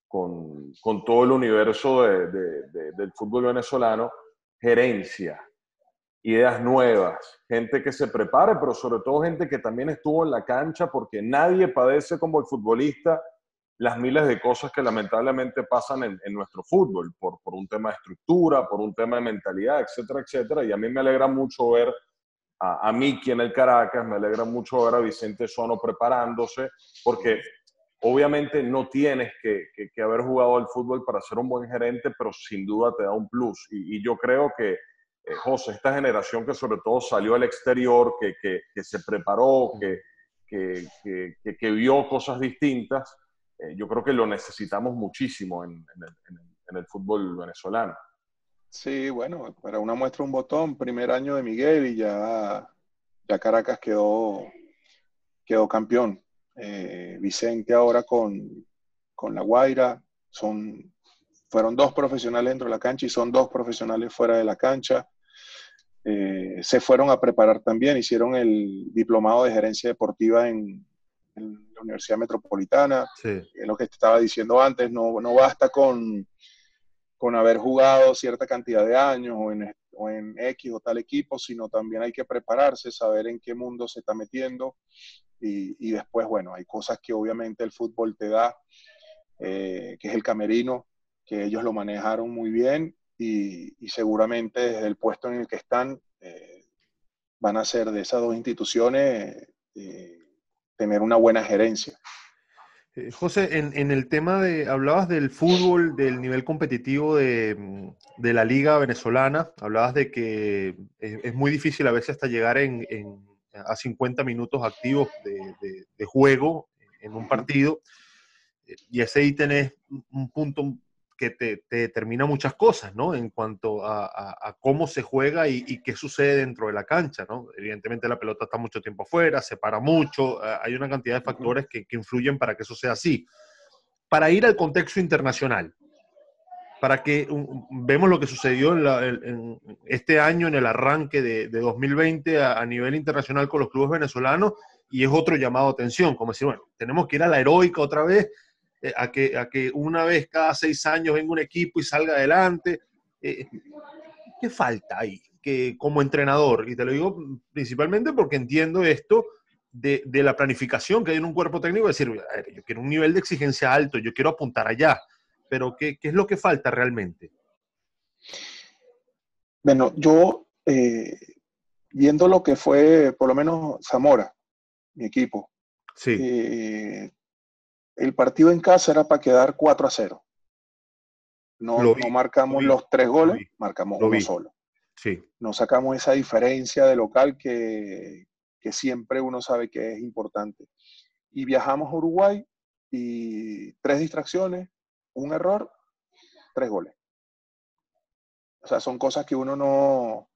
con, todo el universo del fútbol venezolano, gerencia, ideas nuevas, gente que se prepare, pero sobre todo gente que también estuvo en la cancha, porque nadie padece como el futbolista las miles de cosas que lamentablemente pasan en, en nuestro fútbol, por, por, un tema de estructura, por un tema de mentalidad, etcétera, etcétera. Y a mí me alegra mucho ver a, mí Miki en el Caracas, me alegra mucho ver a Vicente Sono preparándose, porque obviamente no tienes que, haber jugado al fútbol para ser un buen gerente, pero sin duda te da un plus. Y, yo creo que, eh, José, esta generación que sobre todo salió al exterior, que, que, se preparó, que, que, vio cosas distintas, eh, yo creo que lo necesitamos muchísimo en, en, el, fútbol venezolano. Sí, bueno, para una muestra un botón, primer año de Miguel y ya, ya Caracas quedó, quedó campeón. Eh, Vicente ahora con, con La Guaira, son fueron dos profesionales dentro de la cancha y son dos profesionales fuera de la cancha. Eh, se fueron a preparar también, hicieron el diplomado de gerencia deportiva en, la Universidad Metropolitana. Es lo que te estaba diciendo antes, no, no basta con, con, haber jugado cierta cantidad de años o en, o en X o tal equipo, sino también hay que prepararse, saber en qué mundo se está metiendo. Y, y después, bueno, hay cosas que obviamente el fútbol te da, eh, que es el camerino, que ellos lo manejaron muy bien y, seguramente desde el puesto en el que están eh, van a ser de esas dos instituciones eh, tener una buena gerencia. Eh, José, en, el tema de, hablabas del fútbol, del nivel competitivo de, la liga venezolana, hablabas de que es, muy difícil a veces hasta llegar en, a 50 minutos activos de, de, juego en un partido, y ese ahí tenés un punto que te, determina muchas cosas, ¿no? En cuanto a, cómo se juega y, qué sucede dentro de la cancha, ¿no? Evidentemente la pelota está mucho tiempo afuera, se para mucho, hay una cantidad de factores que, influyen para que eso sea así. Para ir al contexto internacional, para que vemos lo que sucedió en, este año, en el arranque de, 2020 a, a, nivel internacional con los clubes venezolanos, y es otro llamado a atención, como decir, bueno, tenemos que ir a la heroica otra vez eh, a, que, a que una vez cada seis años venga un equipo y salga adelante. Eh, ¿Qué falta ahí que, como entrenador? Y te lo digo principalmente porque entiendo esto de, de la planificación que hay en un cuerpo técnico, decir, yo quiero un nivel de exigencia alto, yo quiero apuntar allá, pero ¿qué, qué es lo que falta realmente? Bueno, yo, eh, viendo lo que fue, por lo menos Zamora, mi equipo, sí el partido en casa era para quedar 4 a 0. No, no marcamos los tres goles, marcamos uno solo. Sí. No sacamos esa diferencia de local que, que siempre uno sabe que es importante. Y viajamos a Uruguay y tres distracciones, un error, tres goles. O sea, son cosas que uno no,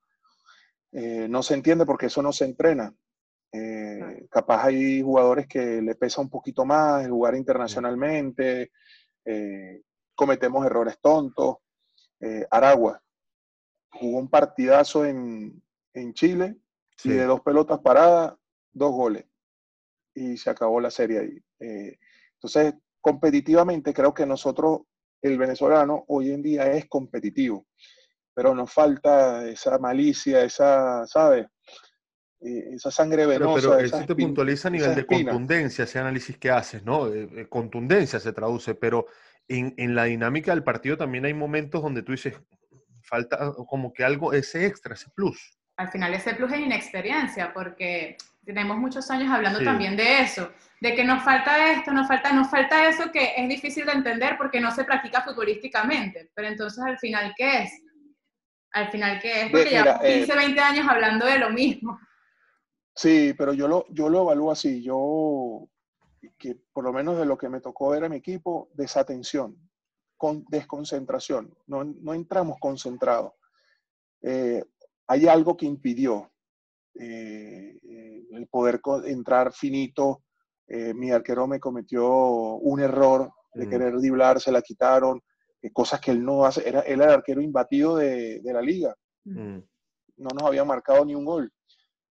eh, no se entiende porque eso no se entrena. Eh, capaz hay jugadores que le pesa un poquito más jugar internacionalmente, eh, cometemos errores tontos. Eh, Aragua jugó un partidazo en, Chile y de dos pelotas paradas, dos goles. Y se acabó la serie ahí. entonces, competitivamente creo que nosotros, el venezolano, hoy en día es competitivo, pero nos falta esa malicia, esa, ¿sabes? Eh, esa sangre venosa. Pero, eso te puntualiza a nivel de contundencia, ese análisis que haces, ¿no? Eh, eh, contundencia se traduce, pero en, en, la dinámica del partido también hay momentos donde tú dices, falta como que algo, ese extra, ese plus. Al final ese plus es inexperiencia, porque tenemos muchos años hablando también de eso, de que nos falta esto, nos falta, nos falta eso que es difícil de entender porque no se practica futbolísticamente, pero entonces al final, ¿qué es? Al final, ¿qué es? Porque ya 15, 20 años hablando de lo mismo. Sí, pero yo lo, yo lo evalúo así. Yo, que por lo menos de lo que me tocó ver a mi equipo, desatención, con desconcentración. No, no entramos concentrados. Eh, hay algo que impidió eh, eh, el poder entrar finito. mi arquero me cometió un error de mm. querer driblar, se la quitaron, cosas que él no hace. Era, él era el arquero imbatido de, de la liga. Mm. No nos había marcado ni un gol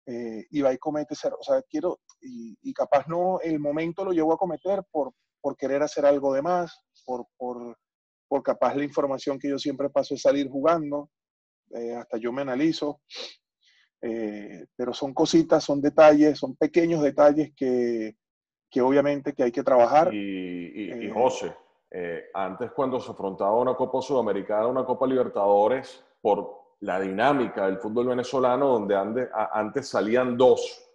eh, y va y comete ese O sea, quiero, y, capaz no, el momento lo llevo a cometer por, por querer hacer algo de más, por, por, por capaz la información que yo siempre paso es salir jugando, eh, hasta yo me analizo, eh, pero son cositas, son detalles, son pequeños detalles que, que obviamente que hay que trabajar. Y, y, y José, antes cuando se afrontaba una Copa Sudamericana, una Copa Libertadores, por la dinámica del fútbol venezolano, donde antes salían dos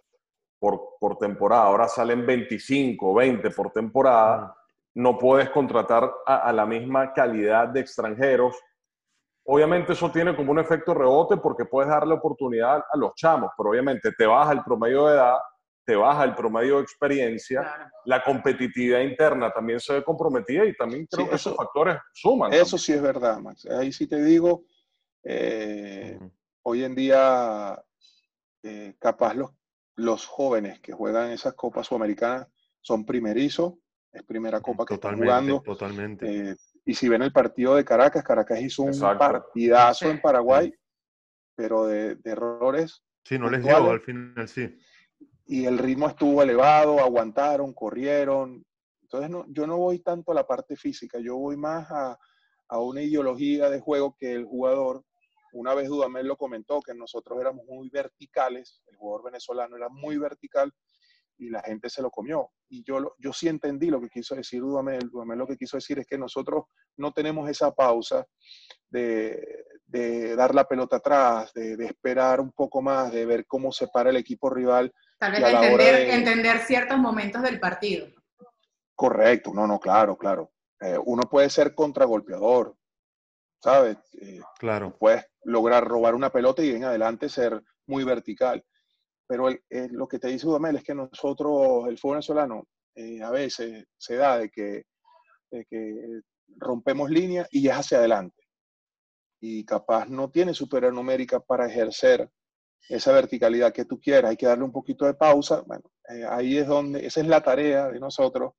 por, por, temporada, ahora salen 25, 20 por temporada, no puedes contratar a, la misma calidad de extranjeros Obviamente eso tiene como un efecto rebote porque puedes darle oportunidad a los chamos, pero obviamente te baja el promedio de edad, te baja el promedio de experiencia, la competitividad interna también se ve comprometida y también creo que esos factores suman. Eso sí es verdad, Max. Ahí sí te digo, eh, hoy en día eh, capaz los, los jóvenes que juegan esas copas sudamericanas son primerizos, es primera copa que están jugando. Totalmente. Eh, y si ven el partido de Caracas, Caracas hizo un partidazo en Paraguay, pero de, errores. Sí, no les dio al final, sí. Y el ritmo estuvo elevado, aguantaron, corrieron. Entonces no, yo no voy tanto a la parte física, yo voy más a, a una ideología de juego que el jugador, una vez Dudamel lo comentó, que nosotros éramos muy verticales, el jugador venezolano era muy vertical, y la gente se lo comió. Y yo, yo sí entendí lo que quiso decir Dudamel. Dudamel lo que quiso decir es que nosotros no tenemos esa pausa de, de dar la pelota atrás, de, esperar un poco más, de ver cómo se para el equipo rival. Tal vez entender, entender ciertos momentos del partido. Correcto, no, no, claro, claro. Eh, uno puede ser contragolpeador, ¿sabes? Eh, claro. Puedes lograr robar una pelota y en adelante ser muy vertical pero lo que te dice Udamel es que nosotros, el fútbol venezolano, eh, a veces se da de que, que rompemos líneas y es hacia adelante. Y capaz no tiene superior numérica para ejercer esa verticalidad que tú quieras. Hay que darle un poquito de pausa. Bueno, eh, ahí es donde, esa es la tarea de nosotros,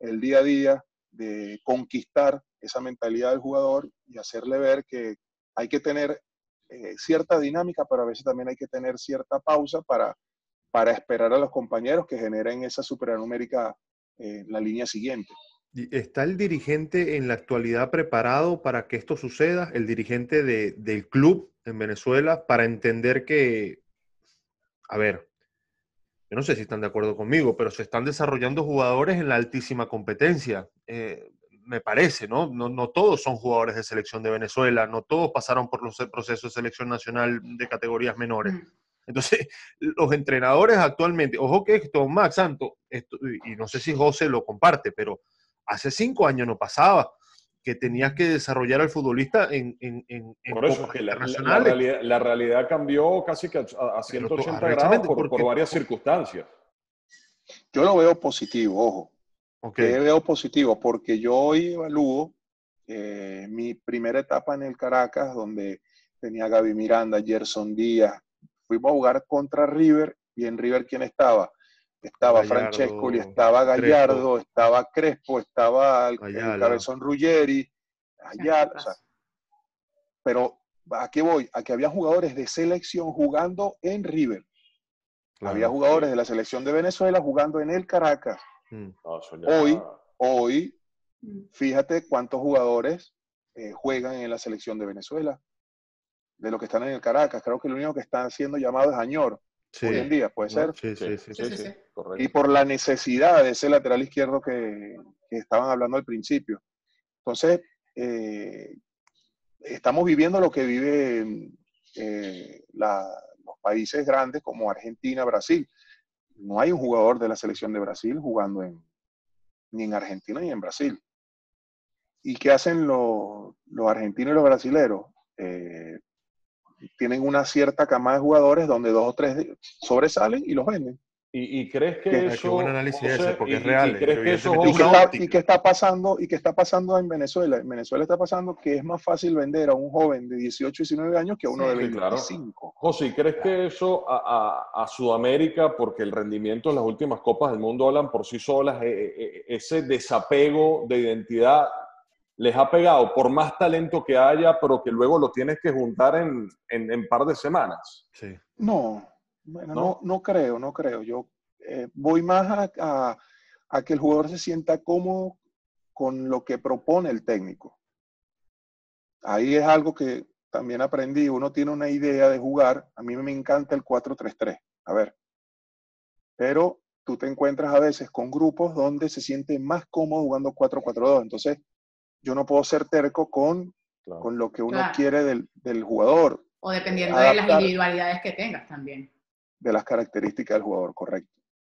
el día a día, de conquistar esa mentalidad del jugador y hacerle ver que hay que tener eh, cierta dinámica, pero a veces también hay que tener cierta pausa para, para esperar a los compañeros que generen esa supernumérica en la línea siguiente. ¿Está el dirigente en la actualidad preparado para que esto suceda? ¿El dirigente de, del club en Venezuela para entender que, a ver, yo no sé si están de acuerdo conmigo, pero se están desarrollando jugadores en la altísima competencia. Eh, me parece, ¿no? ¿no? todos son jugadores de selección de Venezuela, no todos pasaron por los procesos de selección nacional de categorías menores. Mm. Entonces, los entrenadores actualmente, ojo que esto, Max Santo, y no sé si José lo comparte, pero hace cinco años no pasaba que tenías que desarrollar al futbolista en, en, en, por eso, que la, realidad, cambió casi que a, 180 grados por, por varias circunstancias. Yo lo veo positivo, ojo. Okay. veo positivo? Porque yo hoy evalúo eh, mi primera etapa en el Caracas, donde tenía a Gaby Miranda, Gerson Díaz. Fuimos a jugar contra River y en River, ¿quién estaba? Estaba Francesco, estaba Gallardo, estaba Crespo, estaba el, Cabezón Ruggeri, pero ¿a qué voy? A que había jugadores de selección jugando en River. Había jugadores de la selección de Venezuela jugando en el Caracas. Mm. hoy, hoy, mm. fíjate cuántos jugadores eh, juegan en la selección de Venezuela, de los que están en el Caracas. Creo que lo único que están siendo llamado es Añor. Hoy en día, puede ser. Sí, sí, sí. Y por la necesidad de ese lateral izquierdo que, estaban hablando al principio. Entonces, eh, estamos viviendo lo que viven eh, los países grandes como Argentina, Brasil no hay un jugador de la selección de Brasil jugando en, ni en Argentina ni en Brasil. ¿Y qué hacen los, argentinos y los brasileros? Eh, tienen una cierta cama de jugadores donde dos o tres sobresalen y los venden. ¿Y, crees que eso... buen análisis ese, porque es real. ¿Y, crees que eso ¿Y, qué está, pasando, ¿Y qué está pasando en Venezuela? En Venezuela está pasando que es más fácil vender a un joven de 18, 19 años que a uno de 25. José, ¿crees que eso a, Sudamérica, porque el rendimiento en las últimas Copas del Mundo hablan por sí solas, eh, eh, ese desapego de identidad les ha pegado por más talento que haya, pero que luego lo tienes que juntar en, en, par de semanas? Sí. No, bueno, no, no, creo, no creo. Yo eh, voy más a, que el jugador se sienta cómodo con lo que propone el técnico. Ahí es algo que también aprendí. Uno tiene una idea de jugar. A mí me encanta el 4-3-3. A ver. Pero tú te encuentras a veces con grupos donde se siente más cómodo jugando 4-4-2. Entonces, yo no puedo ser terco con, con lo que uno quiere del, del, jugador. O dependiendo de las individualidades que tengas también de las características del jugador, correcto.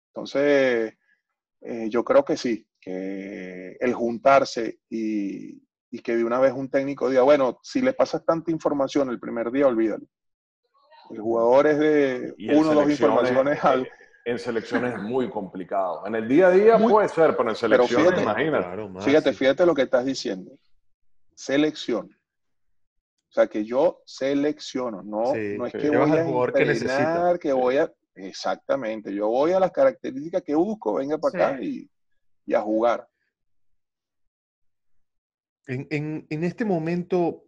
Entonces, eh, yo creo que sí, que el juntarse y, y que de una vez un técnico diga, bueno, si le pasas tanta información el primer día, olvídalo. El jugador es de uno o dos informaciones al... En selecciones es muy complicado. En el día a día puede ser, pero en selecciones, fíjate, imagínate. fíjate, fíjate lo que estás diciendo. Selección. O sea, que yo selecciono, no, no es que voy a jugador que, que voy a... Exactamente, yo voy a las características que busco, venga para acá y, y, a jugar. En, en, en este momento,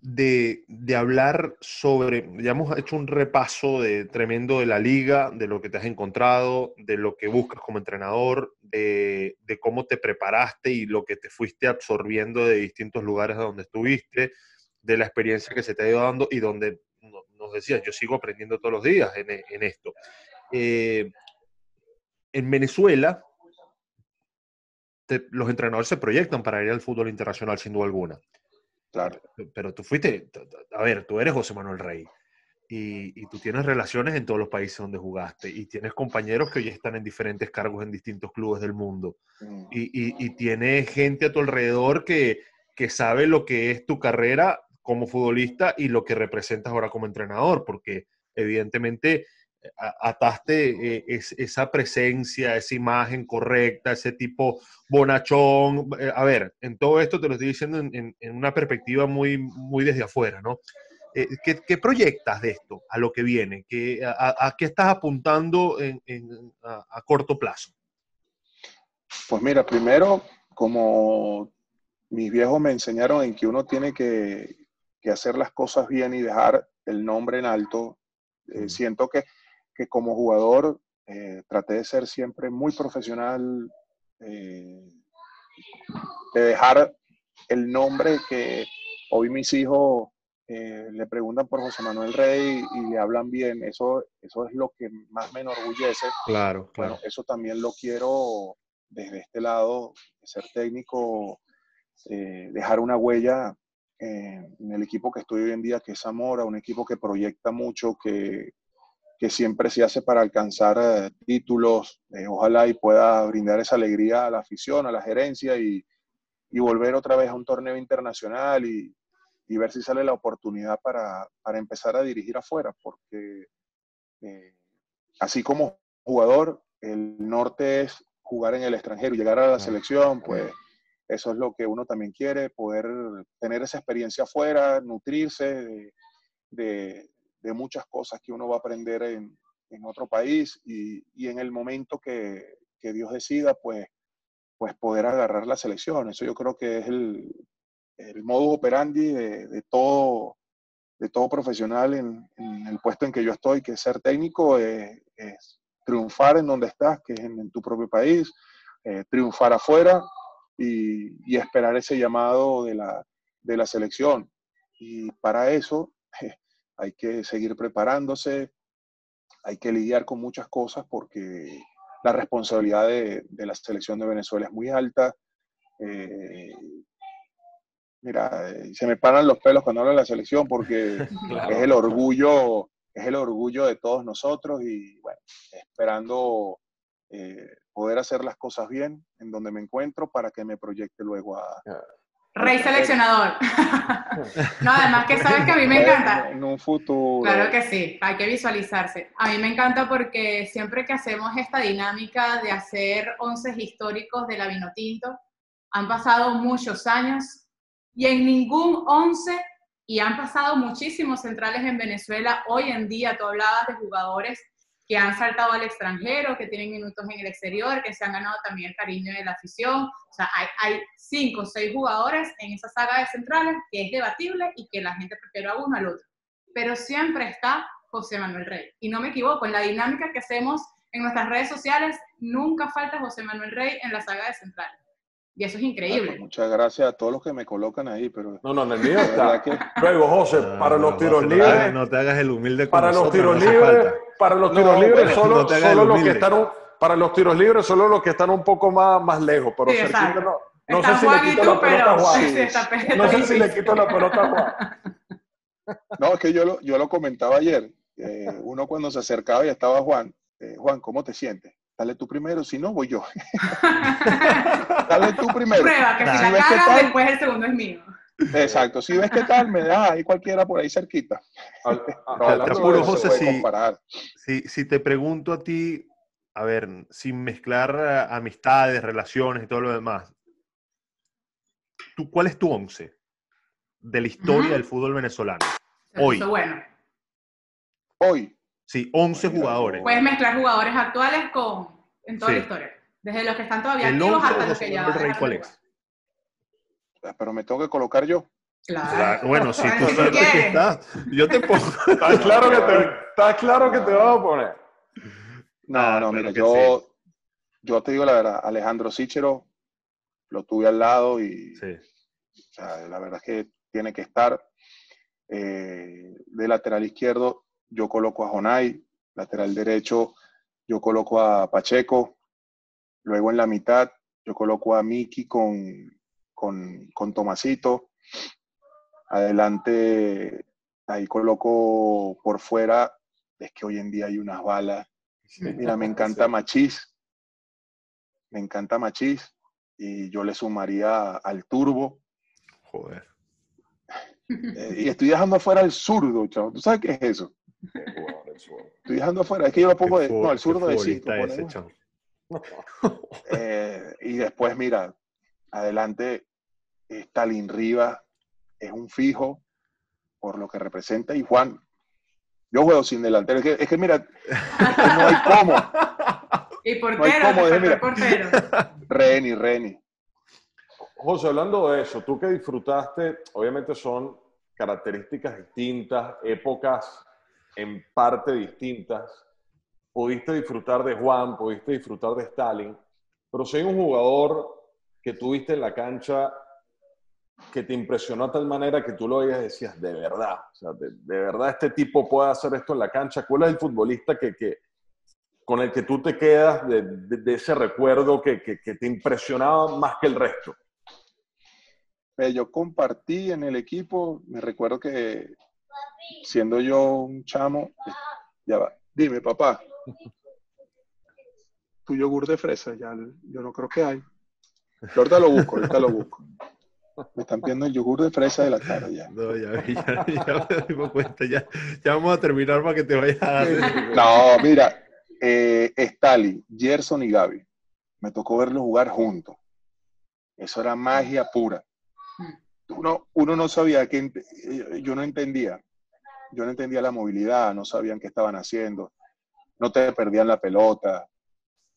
de, hablar sobre, ya hemos hecho un repaso de, tremendo de la liga, de lo que te has encontrado, de lo que buscas como entrenador, de, cómo te preparaste y lo que te fuiste absorbiendo de distintos lugares donde estuviste, de la experiencia que se te ha ido dando y donde nos decías, yo sigo aprendiendo todos los días en, esto. Eh, en Venezuela, los entrenadores se proyectan para ir al fútbol internacional sin duda alguna. Pero tú fuiste, a ver, tú eres José Manuel Rey y, tú tienes relaciones en todos los países donde jugaste y tienes compañeros que hoy están en diferentes cargos en distintos clubes del mundo mm. y, y, tienes gente a tu alrededor que, que sabe lo que es tu carrera como futbolista y lo que representas ahora como entrenador, porque evidentemente ataste eh, esa presencia, esa imagen correcta, ese tipo bonachón. Eh, a ver, en todo esto te lo estoy diciendo en, una perspectiva muy, muy desde afuera, ¿no? Eh, ¿qué, proyectas de esto a lo que viene? ¿Qué, a, qué estás apuntando a, corto plazo? Pues mira, primero, como mis viejos me enseñaron en que uno tiene que, que hacer las cosas bien y dejar el nombre en alto, mm. siento que que como jugador eh, traté de ser siempre muy profesional, eh, de dejar el nombre que hoy mis hijos eh, le preguntan por José Manuel Rey y le hablan bien, eso, eso es lo que más me enorgullece. Claro, claro. Bueno, eso también lo quiero desde este lado, ser técnico, dejar una huella en el equipo que estoy hoy en día, que es Zamora, un equipo que proyecta mucho, que, que siempre se hace para alcanzar eh, títulos. Eh, ojalá y pueda brindar esa alegría a la afición, a la gerencia y, y volver otra vez a un torneo internacional y, y ver si sale la oportunidad para, para, empezar a dirigir afuera, porque eh, así como jugador, el norte es jugar en el extranjero y llegar a la selección, pues eso es lo que uno también quiere, poder tener esa experiencia afuera, nutrirse de de muchas cosas que uno va a aprender en, en otro país y, y, en el momento que, que, Dios decida, pues, pues poder agarrar la selección. Eso yo creo que es el, el modus operandi de, de, todo, de todo profesional en, el puesto en que yo estoy, que ser técnico, es, triunfar en donde estás, que es en, tu propio país, eh, triunfar afuera y, y, esperar ese llamado de la, de la selección. Y para eso hay que seguir preparándose, hay que lidiar con muchas cosas porque la responsabilidad de, la selección de Venezuela es muy alta. Eh, mira, eh, se me paran los pelos cuando hablo de la selección porque es el orgullo, es el orgullo de todos nosotros y bueno, esperando eh, poder hacer las cosas bien en donde me encuentro para que me proyecte luego a, Rey seleccionador. no, además que sabes que a mí me encanta. En un futuro. Claro que sí, hay que visualizarse. A mí me encanta porque siempre que hacemos esta dinámica de hacer once históricos de la Vinotinto, han pasado muchos años y en ningún once, y han pasado muchísimos centrales en Venezuela, hoy en día tú hablabas de jugadores que han saltado al extranjero, que tienen minutos en el exterior, que se han ganado también el cariño de la afición. O sea, hay, hay cinco o seis jugadores en esa saga de centrales que es debatible y que la gente prefiere a uno al otro. Pero siempre está José Manuel Rey. Y no me equivoco, en la dinámica que hacemos en nuestras redes sociales, nunca falta José Manuel Rey en la saga de centrales. Y eso es increíble. muchas gracias a todos los que me colocan ahí, pero... No, no, en el mío está. Luego, José, para los tiros libres... No te hagas el humilde Para los tiros libres, para los tiros libres, solo, solo los que están... Para los tiros libres, solo los que están un poco más, más lejos, pero sí, no, no sé si le quito la pelota a Juan. no sé si le quito la pelota a Juan. No, es que yo lo, yo lo comentaba ayer. Eh, uno cuando se acercaba y estaba Juan, eh, Juan, ¿cómo te sientes? Dale tú primero, si no, voy yo. dale tú primero. Prueba, que si Si la ves que cagas, tal- después el segundo es mío. Exacto, si ves qué tal, me das ahí cualquiera por ahí cerquita. Al- José, si-. Si, si te pregunto a ti, a ver, sin mezclar eh, amistades, relaciones y todo lo demás, ¿tú, ¿cuál es tu once de la historia del fútbol venezolano? Hoy. bueno. Hoy, Sí, 11 Mira, jugadores. Puedes mezclar jugadores actuales con en toda Sí. la historia. Desde los que están todavía El activos 11 hasta los que ya. Jugar. pero me tengo que colocar yo. Claro. Claro, bueno, si tú sabes que estás, yo te pongo. Está claro que te, está claro que te vas a poner. No, Ah, no, mira, yo, yo te digo la verdad, Alejandro Sichero lo tuve al lado y Sí. o sea, la verdad es que tiene que estar. Eh, de lateral izquierdo, yo coloco a Jonay, lateral derecho, yo coloco a Pacheco, luego en la mitad, yo coloco a Miki con, con, con Tomasito, adelante, ahí coloco por fuera, es que hoy en día hay unas balas. Mira, me encanta. Machís, me encanta Machís, y yo le sumaría al Turbo. Joder. Eh, y estoy dejando afuera al zurdo, chavo. ¿Tú sabes qué es eso? Qué jugador el zurdo. Estoy dejando afuera. Es que yo lo pongo de. No, el zurdo de 5. futbolista ese, chamo. y después, mira, adelante, Stalin Rivas es un fijo por lo que representa. Y Juan, yo juego sin delantero. Es que, es que mira, es que no hay cómo. Y No hay portero, cómo, te eh, mira. faltó el portero. Reni, Reni. José, hablando de eso, tú que disfrutaste, obviamente son características distintas, épocas en parte distintas. Pudiste disfrutar de Juan, pudiste disfrutar de Stalin, pero si hay un jugador que tuviste en la cancha que te impresionó de tal manera que tú lo veías y decías, de verdad, o sea, de, verdad este tipo puede hacer esto en la cancha. ¿Cuál es el futbolista que, que- con el que tú te quedas de, de- de ese recuerdo que, que- que te impresionaba más que el resto? Eh, yo compartí en el equipo, me recuerdo que siendo yo un chamo, ya va, dime papá, tu yogur de fresa, ya, yo no creo que hay. Yo ahorita lo busco, ahorita lo busco. Me están pidiendo el yogur de fresa de la tarde ya. No, ya, ya, ya me di cuenta. Ya, ya vamos a terminar para que te vayas a dar. No, mira, eh, Stalin, Gerson y Gaby, me tocó verlos jugar juntos. Eso era magia pura. Uno, uno no sabía que, ent- yo no entendía. Yo no entendía la movilidad, no sabían qué estaban haciendo. No te perdían la pelota.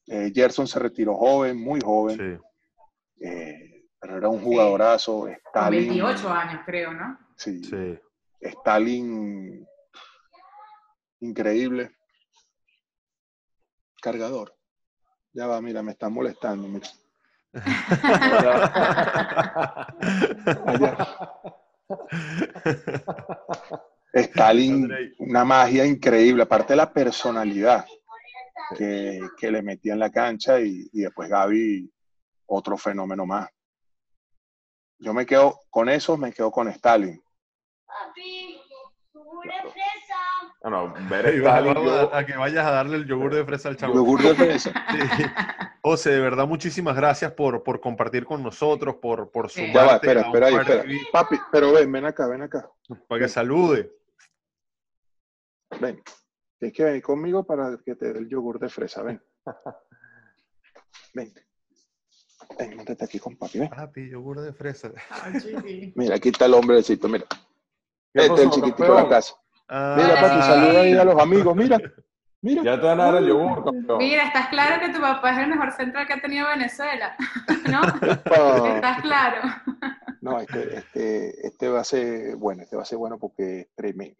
Eh, Gerson se retiró joven, muy joven, Sí, eh, pero era un jugadorazo. Con Stalin, 28 años, creo, ¿no? sí, sí. Stalin, increíble. Cargador. Ya va, mira, me están molestando. mira. Stalin, una magia increíble, aparte de la personalidad que, que le metía en la cancha y, y después Gaby, otro fenómeno más. Yo me quedo con eso, me quedo con Stalin. Papi, de fresa. No, ver Y Stalin, vamos yo- a, a que vayas a darle el yogur de fresa al chavo. Yogur de fresa. Sí. José, de verdad, muchísimas gracias por, por compartir con nosotros, por, por sumarte Ya va, espera, espera ahí, espera. Papi, pero ven, ven acá, ven acá. para que salude. Ven. Tienes que venir conmigo para que te dé el yogur de fresa, ven. Ven. Ven, montate aquí con papi, ven. Papi, yogur de fresa. Ay. Mira, aquí está el hombrecito, mira. ¿Qué Este es el chiquitico de la casa. Ah, Mira, papi, saluda ahí a los amigos, mira. Mira. Ya te van a dar el yogur, campeón. Mira, estás claro que tu papá es el mejor central que ha tenido Venezuela, ¿no? Estás claro. No, este, este, este va a ser bueno, este va a ser bueno porque es tremendo.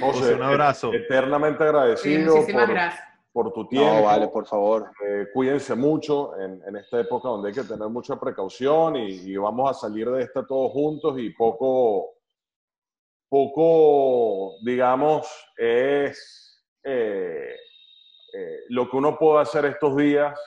José, un abrazo. Eternamente Sí, agradecido muchísimas por, gracias. Por tu tiempo. No, vale, por favor. Eh, cuídense mucho en, en esta época donde hay que tener mucha precaución y, y vamos a salir de esta todos juntos y poco, poco, digamos, es eh, eh, lo que uno puede hacer estos días,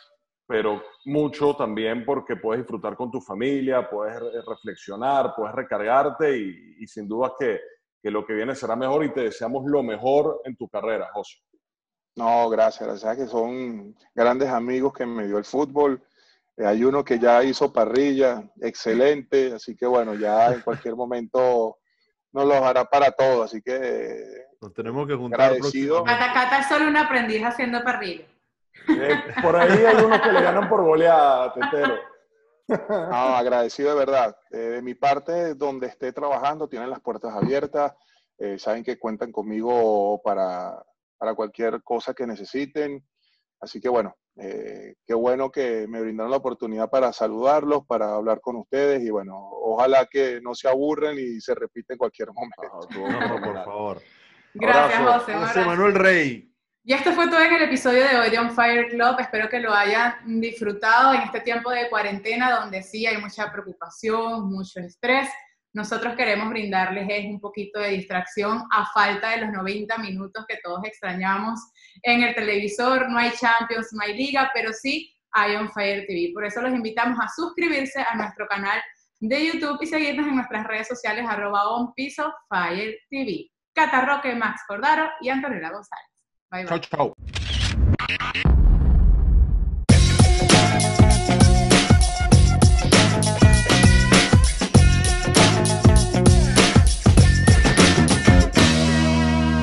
pero mucho también porque puedes disfrutar con tu familia, puedes re- reflexionar, puedes recargarte y, y sin duda que, que lo que viene será mejor y te deseamos lo mejor en tu carrera, José. No, gracias, gracias, que son grandes amigos que me dio el fútbol. Eh, hay uno que ya hizo parrilla, excelente, así que bueno, ya en cualquier momento nos los hará para todo, así que Nos tenemos que juntar Agradecido. próximamente. Cata Cata es solo un aprendiz haciendo parrilla. Eh, por ahí hay unos que le ganan por goleada, Tetero. No, agradecido de verdad. Eh, de mi parte, donde esté trabajando, tienen las puertas abiertas. Eh, saben que cuentan conmigo para, para cualquier cosa que necesiten. Así que bueno, eh, qué bueno que me brindaron la oportunidad para saludarlos, para hablar con ustedes y bueno, ojalá que no se aburren y se repita en cualquier momento. No, por favor. Gracias, Abrazo. José. José abrazo. Manuel Rey. Y esto fue todo en el episodio de hoy de On Fire Club. Espero que lo hayan disfrutado en este tiempo de cuarentena donde sí hay mucha preocupación, mucho estrés. Nosotros queremos brindarles es un poquito de distracción a falta de los 90 minutos que todos extrañamos en el televisor. No hay Champions, no hay Liga, pero sí hay On Fire TV. Por eso los invitamos a suscribirse a nuestro canal de YouTube y seguirnos en nuestras redes sociales arroba On TV. Cata Roque, Max Cordaro y Antonella González. Bye bye. Chau, chau.